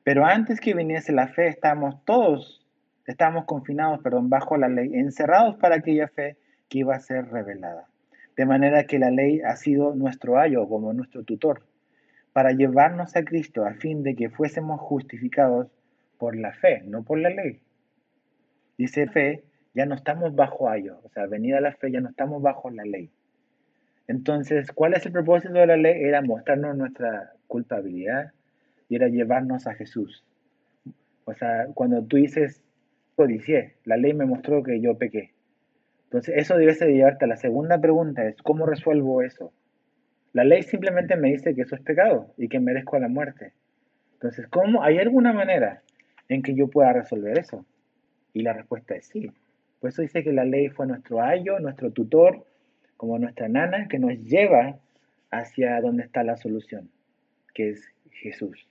Pero antes que viniese la fe, estamos todos, estamos confinados, perdón, bajo la ley, encerrados para aquella fe que iba a ser revelada. De manera que la ley ha sido nuestro ayo como nuestro tutor, para llevarnos a Cristo a fin de que fuésemos justificados por la fe, no por la ley. Dice fe, ya no estamos bajo ayo, o sea, venida la fe, ya no estamos bajo la ley. Entonces, ¿cuál es el propósito de la ley? Era mostrarnos nuestra culpabilidad y era llevarnos a Jesús. O sea, cuando tú dices, codicié, la ley me mostró que yo pequé. Entonces, eso debe ser llevarte a la segunda pregunta, es ¿cómo resuelvo eso? La ley simplemente me dice que eso es pecado y que merezco la muerte. Entonces, ¿cómo? ¿Hay alguna manera en que yo pueda resolver eso? Y la respuesta es sí. Por eso dice que la ley fue nuestro ayo, nuestro tutor, como nuestra nana, que nos lleva hacia donde está la solución, que es Jesús.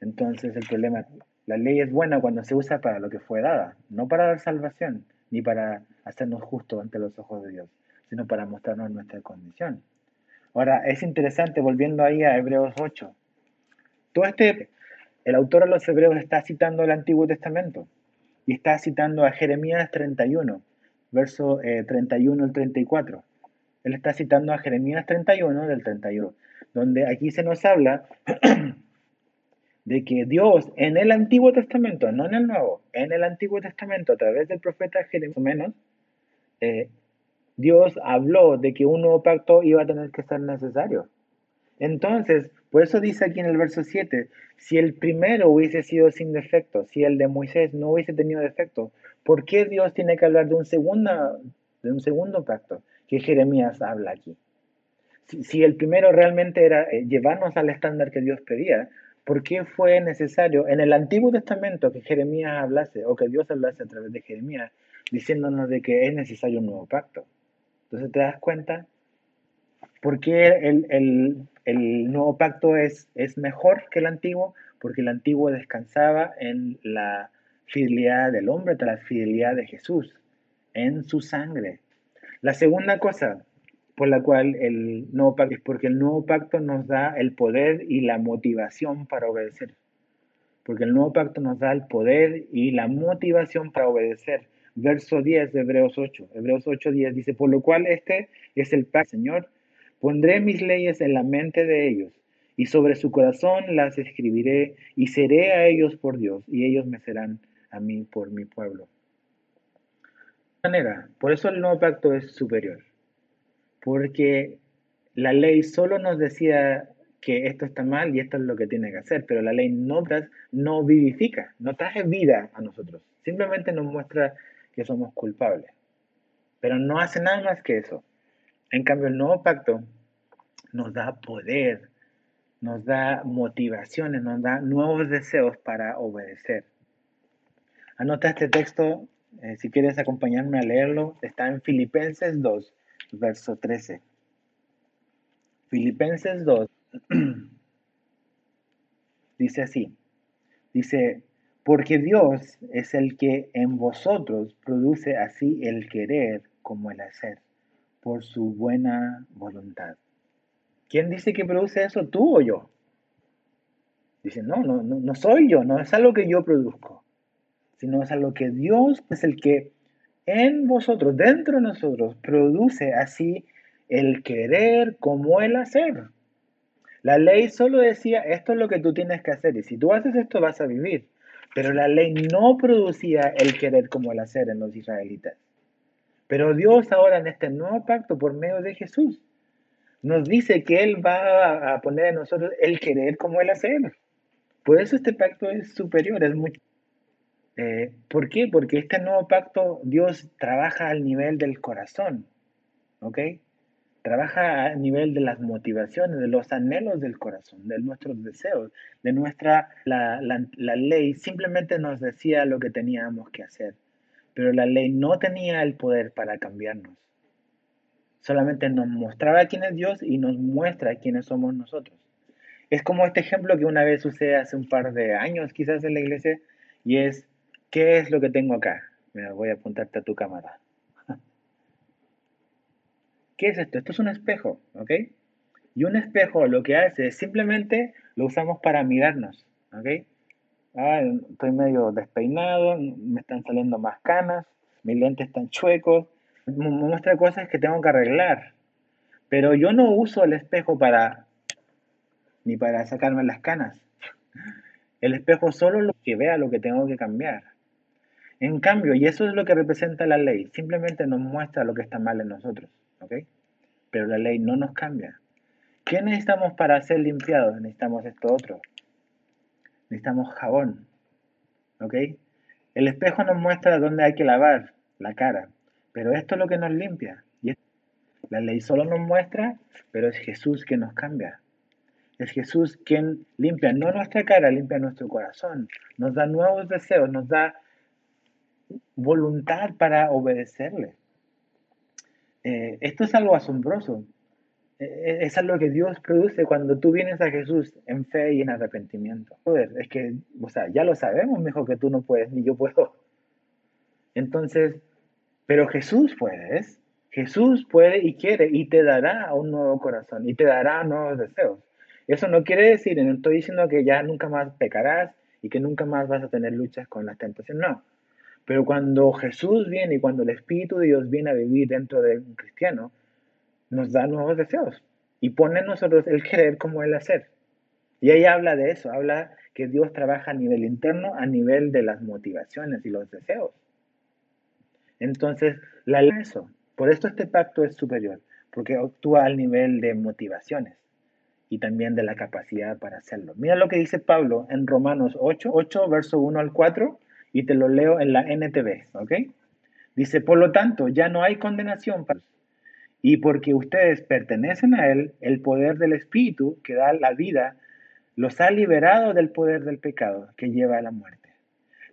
Entonces el problema, la ley es buena cuando se usa para lo que fue dada, no para dar salvación, ni para hacernos justos ante los ojos de Dios, sino para mostrarnos nuestra condición. Ahora, es interesante, volviendo ahí a Hebreos 8, todo este, el autor de los Hebreos está citando el Antiguo Testamento y está citando a Jeremías 31, verso 31 al 34. Él está citando a Jeremías 31 del 31, donde aquí se nos habla de que Dios en el Antiguo Testamento, no en el Nuevo, en el Antiguo Testamento, a través del profeta Jeremías, eh, Dios habló de que un nuevo pacto iba a tener que ser necesario. Entonces, por eso dice aquí en el verso 7, si el primero hubiese sido sin defecto, si el de Moisés no hubiese tenido defecto, ¿por qué Dios tiene que hablar de un, segundo, de un segundo pacto que Jeremías habla aquí? Si, el primero realmente era eh, llevarnos al estándar que Dios pedía, ¿por qué fue necesario en el Antiguo Testamento que Jeremías hablase o que Dios hablase a través de Jeremías diciéndonos de que es necesario un nuevo pacto? Entonces te das cuenta ¿Por qué el, nuevo pacto es, es mejor que el antiguo? Porque el antiguo descansaba en la fidelidad del hombre, la fidelidad de Jesús, en su sangre. La segunda cosa por la cual el nuevo pacto es porque el nuevo pacto nos da el poder y la motivación para obedecer. Porque el nuevo pacto nos da el poder y la motivación para obedecer. Verso 10 de Hebreos 8. Hebreos 8, 10 dice, por lo cual este es el pacto, Señor, Pondré mis leyes en la mente de ellos, y sobre su corazón las escribiré, y seré a ellos por Dios, y ellos me serán a mí por mi pueblo. De manera, por eso el nuevo pacto es superior, porque la ley solo nos decía que esto está mal y esto es lo que tiene que hacer, pero la ley no, no vivifica, no trae vida a nosotros, simplemente nos muestra que somos culpables, pero no hace nada más que eso. En cambio, el nuevo pacto nos da poder, nos da motivaciones, nos da nuevos deseos para obedecer. Anota este texto, eh, si quieres acompañarme a leerlo, está en Filipenses 2, verso 13. Filipenses 2 dice así, dice, porque Dios es el que en vosotros produce así el querer como el hacer por su buena voluntad. ¿Quién dice que produce eso, tú o yo? Dice, no, no, no, no soy yo, no es algo que yo produzco, sino es algo que Dios es el que en vosotros, dentro de nosotros, produce así el querer como el hacer. La ley solo decía, esto es lo que tú tienes que hacer y si tú haces esto vas a vivir. Pero la ley no producía el querer como el hacer en los israelitas. Pero Dios ahora en este nuevo pacto por medio de Jesús nos dice que Él va a poner en nosotros el querer como el hacer. Por eso este pacto es superior, es mucho. Eh, ¿Por qué? Porque este nuevo pacto Dios trabaja al nivel del corazón, ¿ok? Trabaja a nivel de las motivaciones, de los anhelos del corazón, de nuestros deseos, de nuestra, la, la ley simplemente nos decía lo que teníamos que hacer pero la ley no tenía el poder para cambiarnos. Solamente nos mostraba quién es Dios y nos muestra quiénes somos nosotros. Es como este ejemplo que una vez usé hace un par de años quizás en la iglesia y es, ¿qué es lo que tengo acá? Mira, voy a apuntarte a tu cámara. ¿Qué es esto? Esto es un espejo, ¿ok? Y un espejo lo que hace es simplemente lo usamos para mirarnos, ¿ok? Estoy medio despeinado, me están saliendo más canas, mis lentes están chuecos, me muestra cosas que tengo que arreglar. Pero yo no uso el espejo para ni para sacarme las canas. El espejo solo lo que vea lo que tengo que cambiar. En cambio, y eso es lo que representa la ley, simplemente nos muestra lo que está mal en nosotros, ¿ok? Pero la ley no nos cambia. ¿Qué necesitamos para ser limpiados? Necesitamos esto otro necesitamos jabón. ¿Ok? El espejo nos muestra dónde hay que lavar la cara, pero esto es lo que nos limpia. Y la ley solo nos muestra, pero es Jesús quien nos cambia. Es Jesús quien limpia no nuestra cara, limpia nuestro corazón, nos da nuevos deseos, nos da voluntad para obedecerle. Eh, esto es algo asombroso. Eh, es algo que Dios produce cuando tú vienes a Jesús en fe y en arrepentimiento. Joder, es que, o sea, ya lo sabemos mejor que tú no puedes, ni yo puedo. Entonces, pero Jesús puedes. Jesús puede y quiere y te dará un nuevo corazón y te dará nuevos deseos. Eso no quiere decir, no estoy diciendo que ya nunca más pecarás y que nunca más vas a tener luchas con las tentaciones, no. Pero cuando Jesús viene y cuando el Espíritu de Dios viene a vivir dentro de un cristiano, nos da nuevos deseos y pone en nosotros el querer como el hacer. Y ahí habla de eso, habla que Dios trabaja a nivel interno, a nivel de las motivaciones y los deseos. Entonces, la ley eso. Por esto este pacto es superior, porque actúa al nivel de motivaciones y también de la capacidad para hacerlo. Mira lo que dice Pablo en Romanos 8, 8, verso 1 al 4 y te lo leo en la NTV, ¿ok? Dice, por lo tanto, ya no hay condenación para y porque ustedes pertenecen a Él, el poder del Espíritu que da la vida los ha liberado del poder del pecado que lleva a la muerte.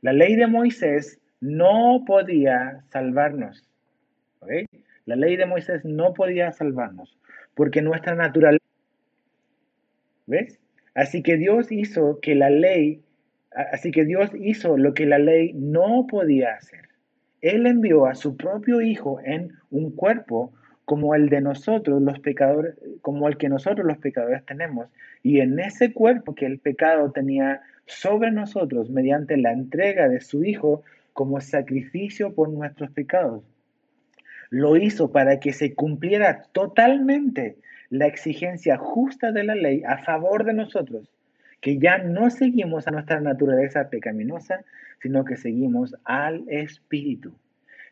La ley de Moisés no podía salvarnos. La ley de Moisés no podía salvarnos porque nuestra naturaleza... ¿Ves? Así que Dios hizo que la ley Así que Dios hizo lo que la ley no podía hacer. Él envió a su propio Hijo en un cuerpo como el de nosotros los pecadores, como el que nosotros los pecadores tenemos. Y en ese cuerpo que el pecado tenía sobre nosotros mediante la entrega de su Hijo como sacrificio por nuestros pecados. Lo hizo para que se cumpliera totalmente la exigencia justa de la ley a favor de nosotros que ya no seguimos a nuestra naturaleza pecaminosa, sino que seguimos al Espíritu.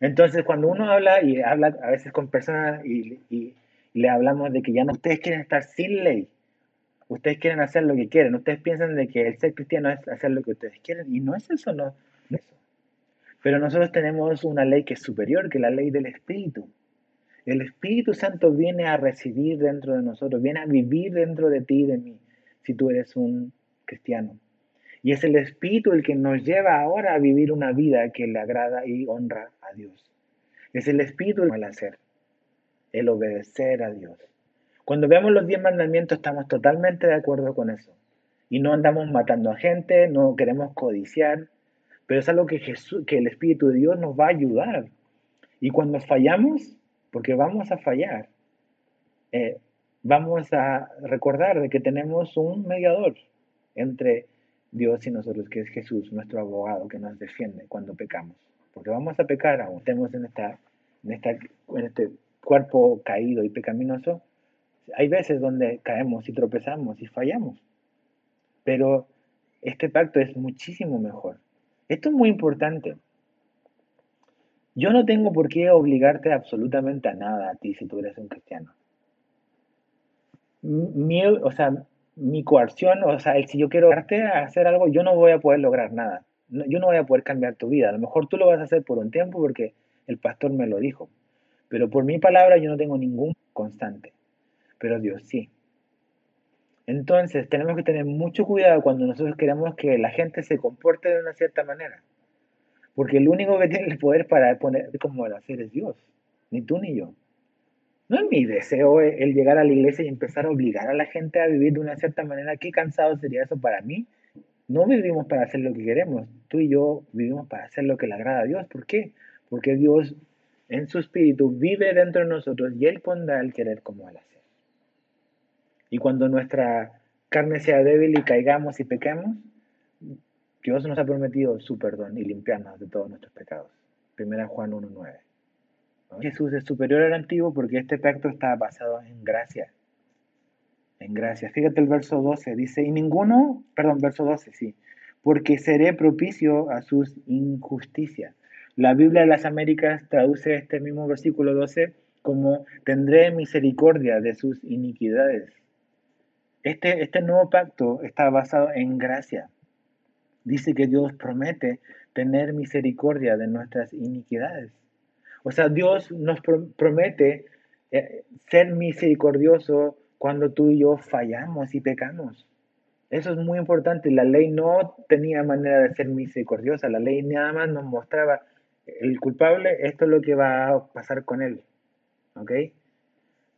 Entonces, cuando uno habla y habla a veces con personas y, le hablamos de que ya no, ustedes quieren estar sin ley, ustedes quieren hacer lo que quieren, ustedes piensan de que el ser cristiano es hacer lo que ustedes quieren, y no es eso, no, no es eso. Pero nosotros tenemos una ley que es superior, que la ley del Espíritu. El Espíritu Santo viene a residir dentro de nosotros, viene a vivir dentro de ti y de mí, si tú eres un cristiano. Y es el Espíritu el que nos lleva ahora a vivir una vida que le agrada y honra a Dios. Es el Espíritu el hacer, el obedecer a Dios. Cuando vemos los diez mandamientos estamos totalmente de acuerdo con eso. Y no andamos matando a gente, no queremos codiciar, pero es algo que, Jesús, que el Espíritu de Dios nos va a ayudar. Y cuando fallamos, porque vamos a fallar, eh, vamos a recordar de que tenemos un mediador, entre Dios y nosotros, que es Jesús, nuestro abogado, que nos defiende cuando pecamos. Porque vamos a pecar aún, estemos en, esta, en, esta, en este cuerpo caído y pecaminoso. Hay veces donde caemos y tropezamos y fallamos. Pero este pacto es muchísimo mejor. Esto es muy importante. Yo no tengo por qué obligarte absolutamente a nada a ti si tú eres un cristiano. Mi, o sea, mi coerción, o sea, el, si yo quiero a hacer algo, yo no voy a poder lograr nada. yo no voy a poder cambiar tu vida. A lo mejor tú lo vas a hacer por un tiempo porque el pastor me lo dijo. Pero por mi palabra yo no tengo ningún constante. Pero Dios sí. Entonces tenemos que tener mucho cuidado cuando nosotros queremos que la gente se comporte de una cierta manera. Porque el único que tiene el poder para poner como el hacer es Dios. Ni tú ni yo. No es mi deseo el llegar a la iglesia y empezar a obligar a la gente a vivir de una cierta manera. Qué cansado sería eso para mí. No vivimos para hacer lo que queremos. Tú y yo vivimos para hacer lo que le agrada a Dios. ¿Por qué? Porque Dios en su espíritu vive dentro de nosotros y Él pondrá el querer como el hacer. Y cuando nuestra carne sea débil y caigamos y pequemos, Dios nos ha prometido su perdón y limpiarnos de todos nuestros pecados. Primera Juan 1.9. Jesús es superior al antiguo porque este pacto está basado en gracia. En gracia. Fíjate el verso 12, dice, y ninguno, perdón, verso 12, sí, porque seré propicio a sus injusticias. La Biblia de las Américas traduce este mismo versículo 12 como tendré misericordia de sus iniquidades. Este, este nuevo pacto está basado en gracia. dice que Dios promete tener misericordia de nuestras iniquidades. O sea, Dios nos promete eh, ser misericordioso cuando tú y yo fallamos y pecamos. Eso es muy importante. La ley no tenía manera de ser misericordiosa. La ley nada más nos mostraba el culpable, esto es lo que va a pasar con él. ¿Ok?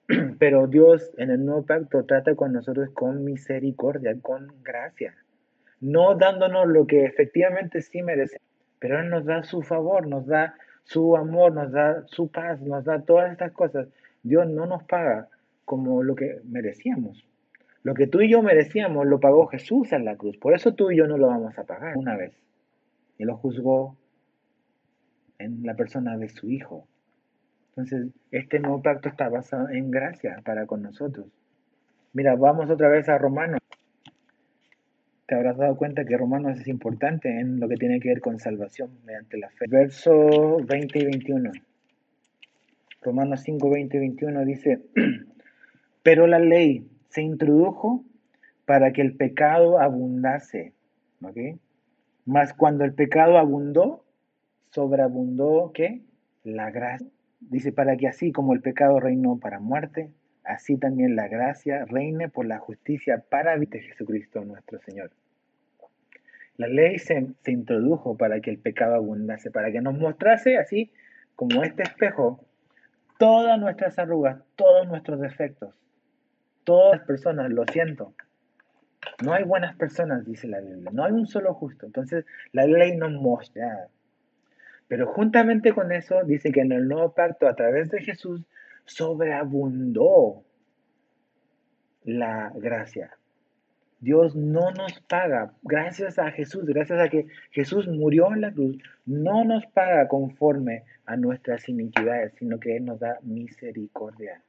Pero Dios en el nuevo pacto trata con nosotros con misericordia, con gracia. No dándonos lo que efectivamente sí merecemos, pero Él nos da su favor, nos da su amor, nos da su paz, nos da todas estas cosas. Dios no nos paga como lo que merecíamos. Lo que tú y yo merecíamos lo pagó Jesús en la cruz. Por eso tú y yo no lo vamos a pagar una vez. Y lo juzgó en la persona de su Hijo. Entonces, este nuevo pacto está basado en gracia para con nosotros. Mira, vamos otra vez a Romanos. Te habrás dado cuenta que Romanos es importante en lo que tiene que ver con salvación mediante la fe. Verso 20 y 21. Romanos 5, 20 y 21 dice, pero la ley se introdujo para que el pecado abundase. ¿Ok? Mas cuando el pecado abundó, sobreabundó, ¿qué? La gracia. Dice, para que así como el pecado reinó para muerte, así también la gracia reine por la justicia para de Jesucristo nuestro Señor. La ley se, se, introdujo para que el pecado abundase, para que nos mostrase así como este espejo todas nuestras arrugas, todos nuestros defectos. Todas las personas, lo siento. No hay buenas personas, dice la Biblia. No hay un solo justo. Entonces, la ley nos muestra pero juntamente con eso dice que en el nuevo pacto a través de Jesús sobreabundó la gracia. Dios no nos paga, gracias a Jesús, gracias a que Jesús murió en la cruz, no nos paga conforme a nuestras iniquidades, sino que Él nos da misericordia.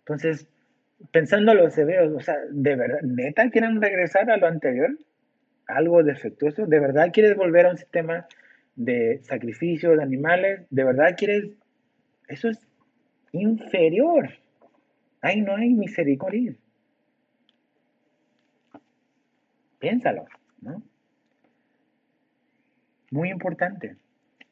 Entonces, pensando a los hebreos, o sea, ¿de verdad, neta quieren regresar a lo anterior? ¿Algo defectuoso? ¿De verdad quieres volver a un sistema de sacrificio de animales, ¿de verdad quieres? Eso es inferior. Ahí no hay misericordia. Piénsalo, ¿no? Muy importante.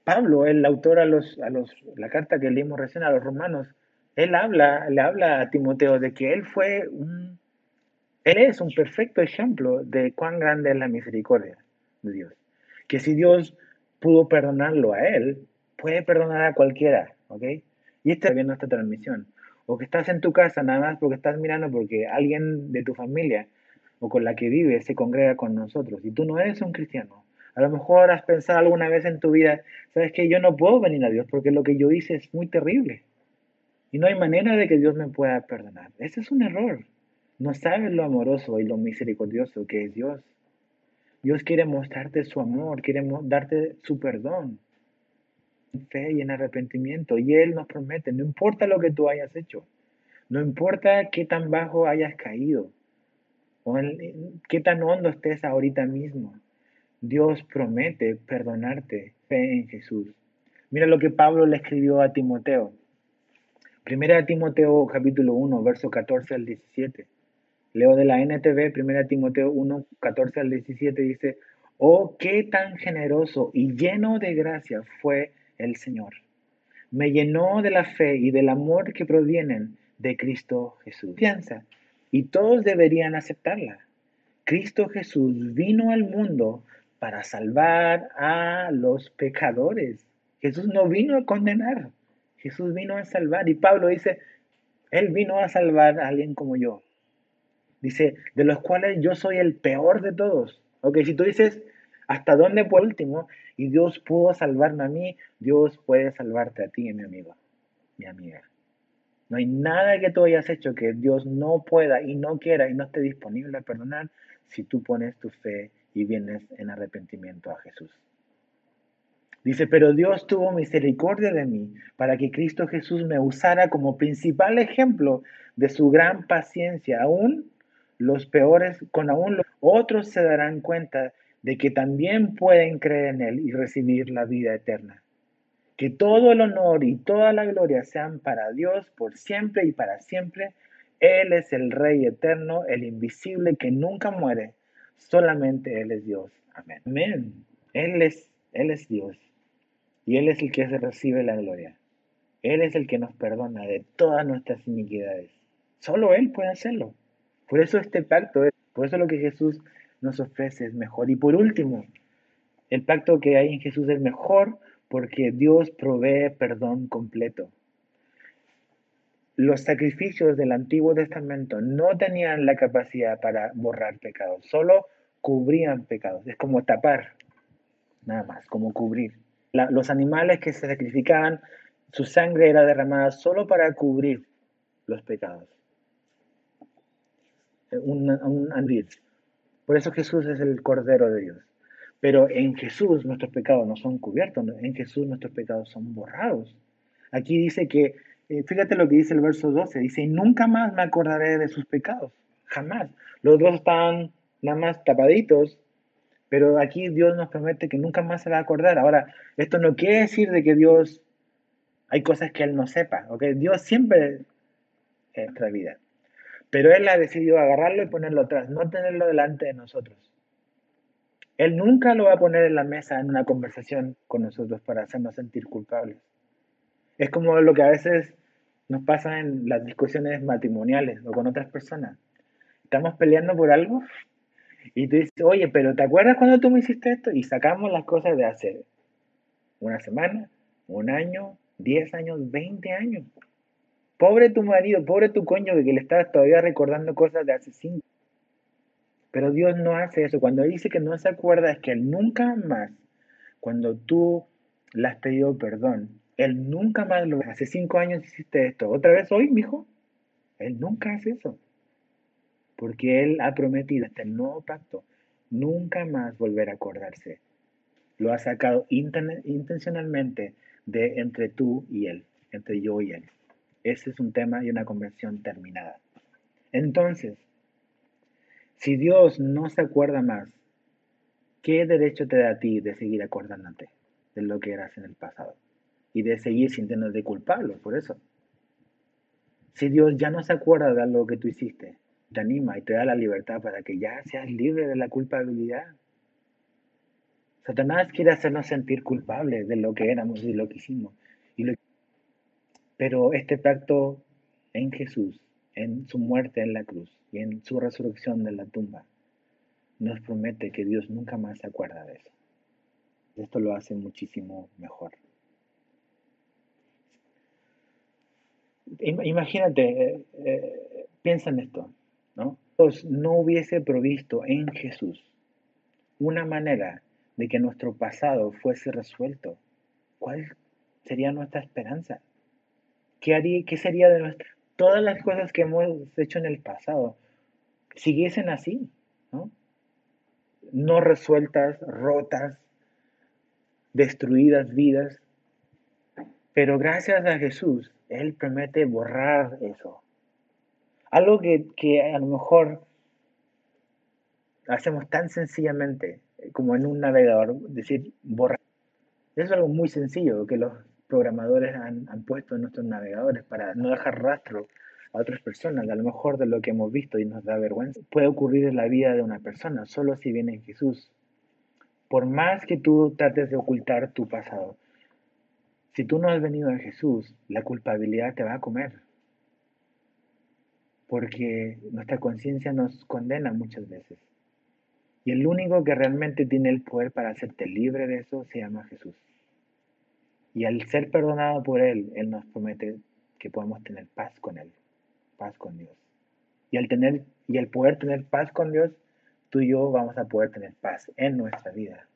Pablo, el autor a los, a los, la carta que leímos recién a los romanos, él habla, le habla a Timoteo de que él fue un, él es un perfecto ejemplo de cuán grande es la misericordia de Dios. Que si Dios pudo perdonarlo a él, puede perdonar a cualquiera, ¿ok? Y está viendo esta transmisión. O que estás en tu casa nada más porque estás mirando porque alguien de tu familia o con la que vives se congrega con nosotros y tú no eres un cristiano. A lo mejor has pensado alguna vez en tu vida, sabes que yo no puedo venir a Dios porque lo que yo hice es muy terrible. Y no hay manera de que Dios me pueda perdonar. Ese es un error. No sabes lo amoroso y lo misericordioso que es Dios. Dios quiere mostrarte su amor, quiere darte su perdón, en fe y en arrepentimiento. Y Él nos promete, no importa lo que tú hayas hecho, no importa qué tan bajo hayas caído, o qué tan hondo estés ahorita mismo, Dios promete perdonarte, fe en Jesús. Mira lo que Pablo le escribió a Timoteo. Primera Timoteo capítulo 1, verso 14 al 17. Leo de la NTV, 1 Timoteo 1, 14 al 17, dice, oh, qué tan generoso y lleno de gracia fue el Señor. Me llenó de la fe y del amor que provienen de Cristo Jesús. Piensa, y todos deberían aceptarla. Cristo Jesús vino al mundo para salvar a los pecadores. Jesús no vino a condenar, Jesús vino a salvar. Y Pablo dice, Él vino a salvar a alguien como yo. Dice, de los cuales yo soy el peor de todos. Ok, si tú dices, ¿hasta dónde por último? Y Dios pudo salvarme a mí, Dios puede salvarte a ti, mi amigo, mi amiga. No hay nada que tú hayas hecho que Dios no pueda y no quiera y no esté disponible a perdonar si tú pones tu fe y vienes en arrepentimiento a Jesús. Dice, pero Dios tuvo misericordia de mí para que Cristo Jesús me usara como principal ejemplo de su gran paciencia, aún los peores, con aún los otros se darán cuenta de que también pueden creer en Él y recibir la vida eterna. Que todo el honor y toda la gloria sean para Dios por siempre y para siempre. Él es el Rey eterno, el invisible que nunca muere. Solamente Él es Dios. Amén. Él es, Él es Dios. Y Él es el que recibe la gloria. Él es el que nos perdona de todas nuestras iniquidades. Solo Él puede hacerlo. Por eso este pacto, por eso lo que Jesús nos ofrece es mejor. Y por último, el pacto que hay en Jesús es mejor porque Dios provee perdón completo. Los sacrificios del Antiguo Testamento no tenían la capacidad para borrar pecados, solo cubrían pecados. Es como tapar, nada más, como cubrir. los animales que se sacrificaban, su sangre era derramada solo para cubrir los pecados. Un, un, por eso Jesús es el Cordero de Dios. Pero en Jesús nuestros pecados no son cubiertos, en Jesús nuestros pecados son borrados. Aquí dice que, eh, fíjate lo que dice el verso 12, dice, nunca más me acordaré de sus pecados, jamás. Los dos están nada más tapaditos, pero aquí Dios nos promete que nunca más se va a acordar. Ahora, esto no quiere decir de que Dios, hay cosas que Él no sepa, ¿ok? Dios siempre en nuestra vida. Pero Él ha decidido agarrarlo y ponerlo atrás, no tenerlo delante de nosotros. Él nunca lo va a poner en la mesa en una conversación con nosotros para hacernos sentir culpables. Es como lo que a veces nos pasa en las discusiones matrimoniales o con otras personas. Estamos peleando por algo y tú dices, oye, pero ¿te acuerdas cuando tú me hiciste esto? Y sacamos las cosas de hace una semana, un año, diez años, veinte años. Pobre tu marido, pobre tu cónyuge que le estás todavía recordando cosas de hace cinco. Pero Dios no hace eso. Cuando dice que no se acuerda es que Él nunca más, cuando tú le has pedido perdón, Él nunca más lo hace cinco años hiciste esto. ¿Otra vez hoy, mijo? Él nunca hace eso. Porque Él ha prometido hasta el nuevo pacto nunca más volver a acordarse. Lo ha sacado intencionalmente de entre tú y Él, entre yo y Él. Ese es un tema y una conversión terminada. Entonces, si Dios no se acuerda más, ¿qué derecho te da a ti de seguir acordándote de lo que eras en el pasado? Y de seguir sintiéndote culpable por eso. Si Dios ya no se acuerda de algo que tú hiciste, te anima y te da la libertad para que ya seas libre de la culpabilidad. Satanás quiere hacernos sentir culpables de lo que éramos y lo que hicimos. Y lo pero este pacto en Jesús, en su muerte en la cruz y en su resurrección de la tumba, nos promete que Dios nunca más se acuerda de eso. Esto lo hace muchísimo mejor. Imagínate, eh, eh, piensa en esto, ¿no? Dios no hubiese provisto en Jesús una manera de que nuestro pasado fuese resuelto. ¿Cuál sería nuestra esperanza? ¿Qué, haría, qué sería de nuestra... Todas las cosas que hemos hecho en el pasado siguiesen así, ¿no? No resueltas, rotas, destruidas vidas. Pero gracias a Jesús, Él promete borrar eso. Algo que, que a lo mejor hacemos tan sencillamente como en un navegador, decir borrar. Es algo muy sencillo que los programadores han, puesto en nuestros navegadores para no dejar rastro a otras personas, a lo mejor de lo que hemos visto y nos da vergüenza, puede ocurrir en la vida de una persona, solo si viene en Jesús. Por más que tú trates de ocultar tu pasado, si tú no has venido a Jesús, la culpabilidad te va a comer. Porque nuestra conciencia nos condena muchas veces. Y el único que realmente tiene el poder para hacerte libre de eso se llama Jesús. Y al ser perdonado por Él, Él nos promete que podemos tener paz con Él, paz con Dios. Y al, tener, y al poder tener paz con Dios, tú y yo vamos a poder tener paz en nuestra vida,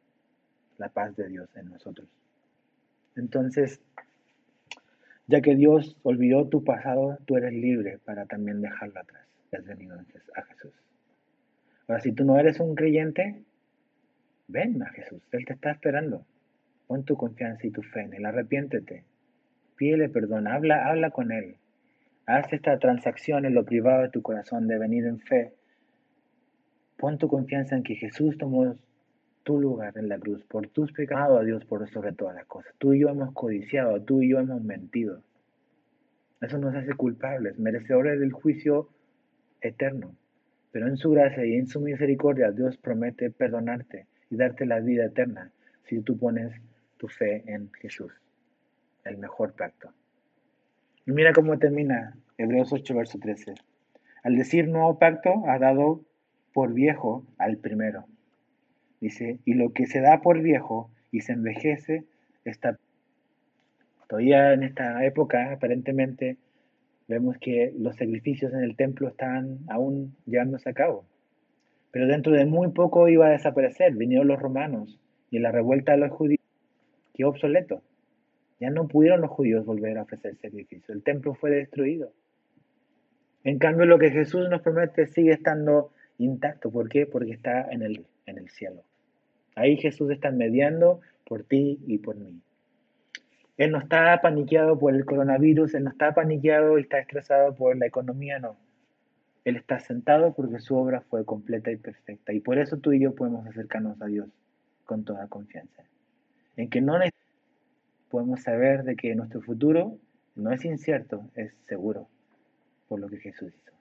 la paz de Dios en nosotros. Entonces, ya que Dios olvidó tu pasado, tú eres libre para también dejarlo atrás. Has venido a Jesús. Ahora, si tú no eres un creyente, ven a Jesús. Él te está esperando. Pon tu confianza y tu fe en Él, arrepiéntete, pídele perdón, habla, habla con Él. Haz esta transacción en lo privado de tu corazón de venir en fe. Pon tu confianza en que Jesús tomó tu lugar en la cruz por tus pecados a Dios por sobre todas las cosas. Tú y yo hemos codiciado, tú y yo hemos mentido. Eso nos hace culpables, merecedores del juicio eterno. Pero en su gracia y en su misericordia Dios promete perdonarte y darte la vida eterna si tú pones tu fe en Jesús, el mejor pacto. Y mira cómo termina Hebreos 8, verso 13. Al decir nuevo pacto, ha dado por viejo al primero. Dice, y lo que se da por viejo y se envejece está... Todavía en esta época, aparentemente, vemos que los sacrificios en el templo están aún llevándose a cabo. Pero dentro de muy poco iba a desaparecer. Vinieron los romanos y la revuelta de los judíos quedó obsoleto. Ya no pudieron los judíos volver a ofrecer sacrificio. El templo fue destruido. En cambio, lo que Jesús nos promete sigue estando intacto. ¿Por qué? Porque está en el, en el cielo. Ahí Jesús está mediando por ti y por mí. Él no está paniqueado por el coronavirus, él no está paniqueado y está estresado por la economía, no. Él está sentado porque su obra fue completa y perfecta. Y por eso tú y yo podemos acercarnos a Dios con toda confianza. En que no podemos saber de que nuestro futuro no es incierto, es seguro por lo que Jesús hizo.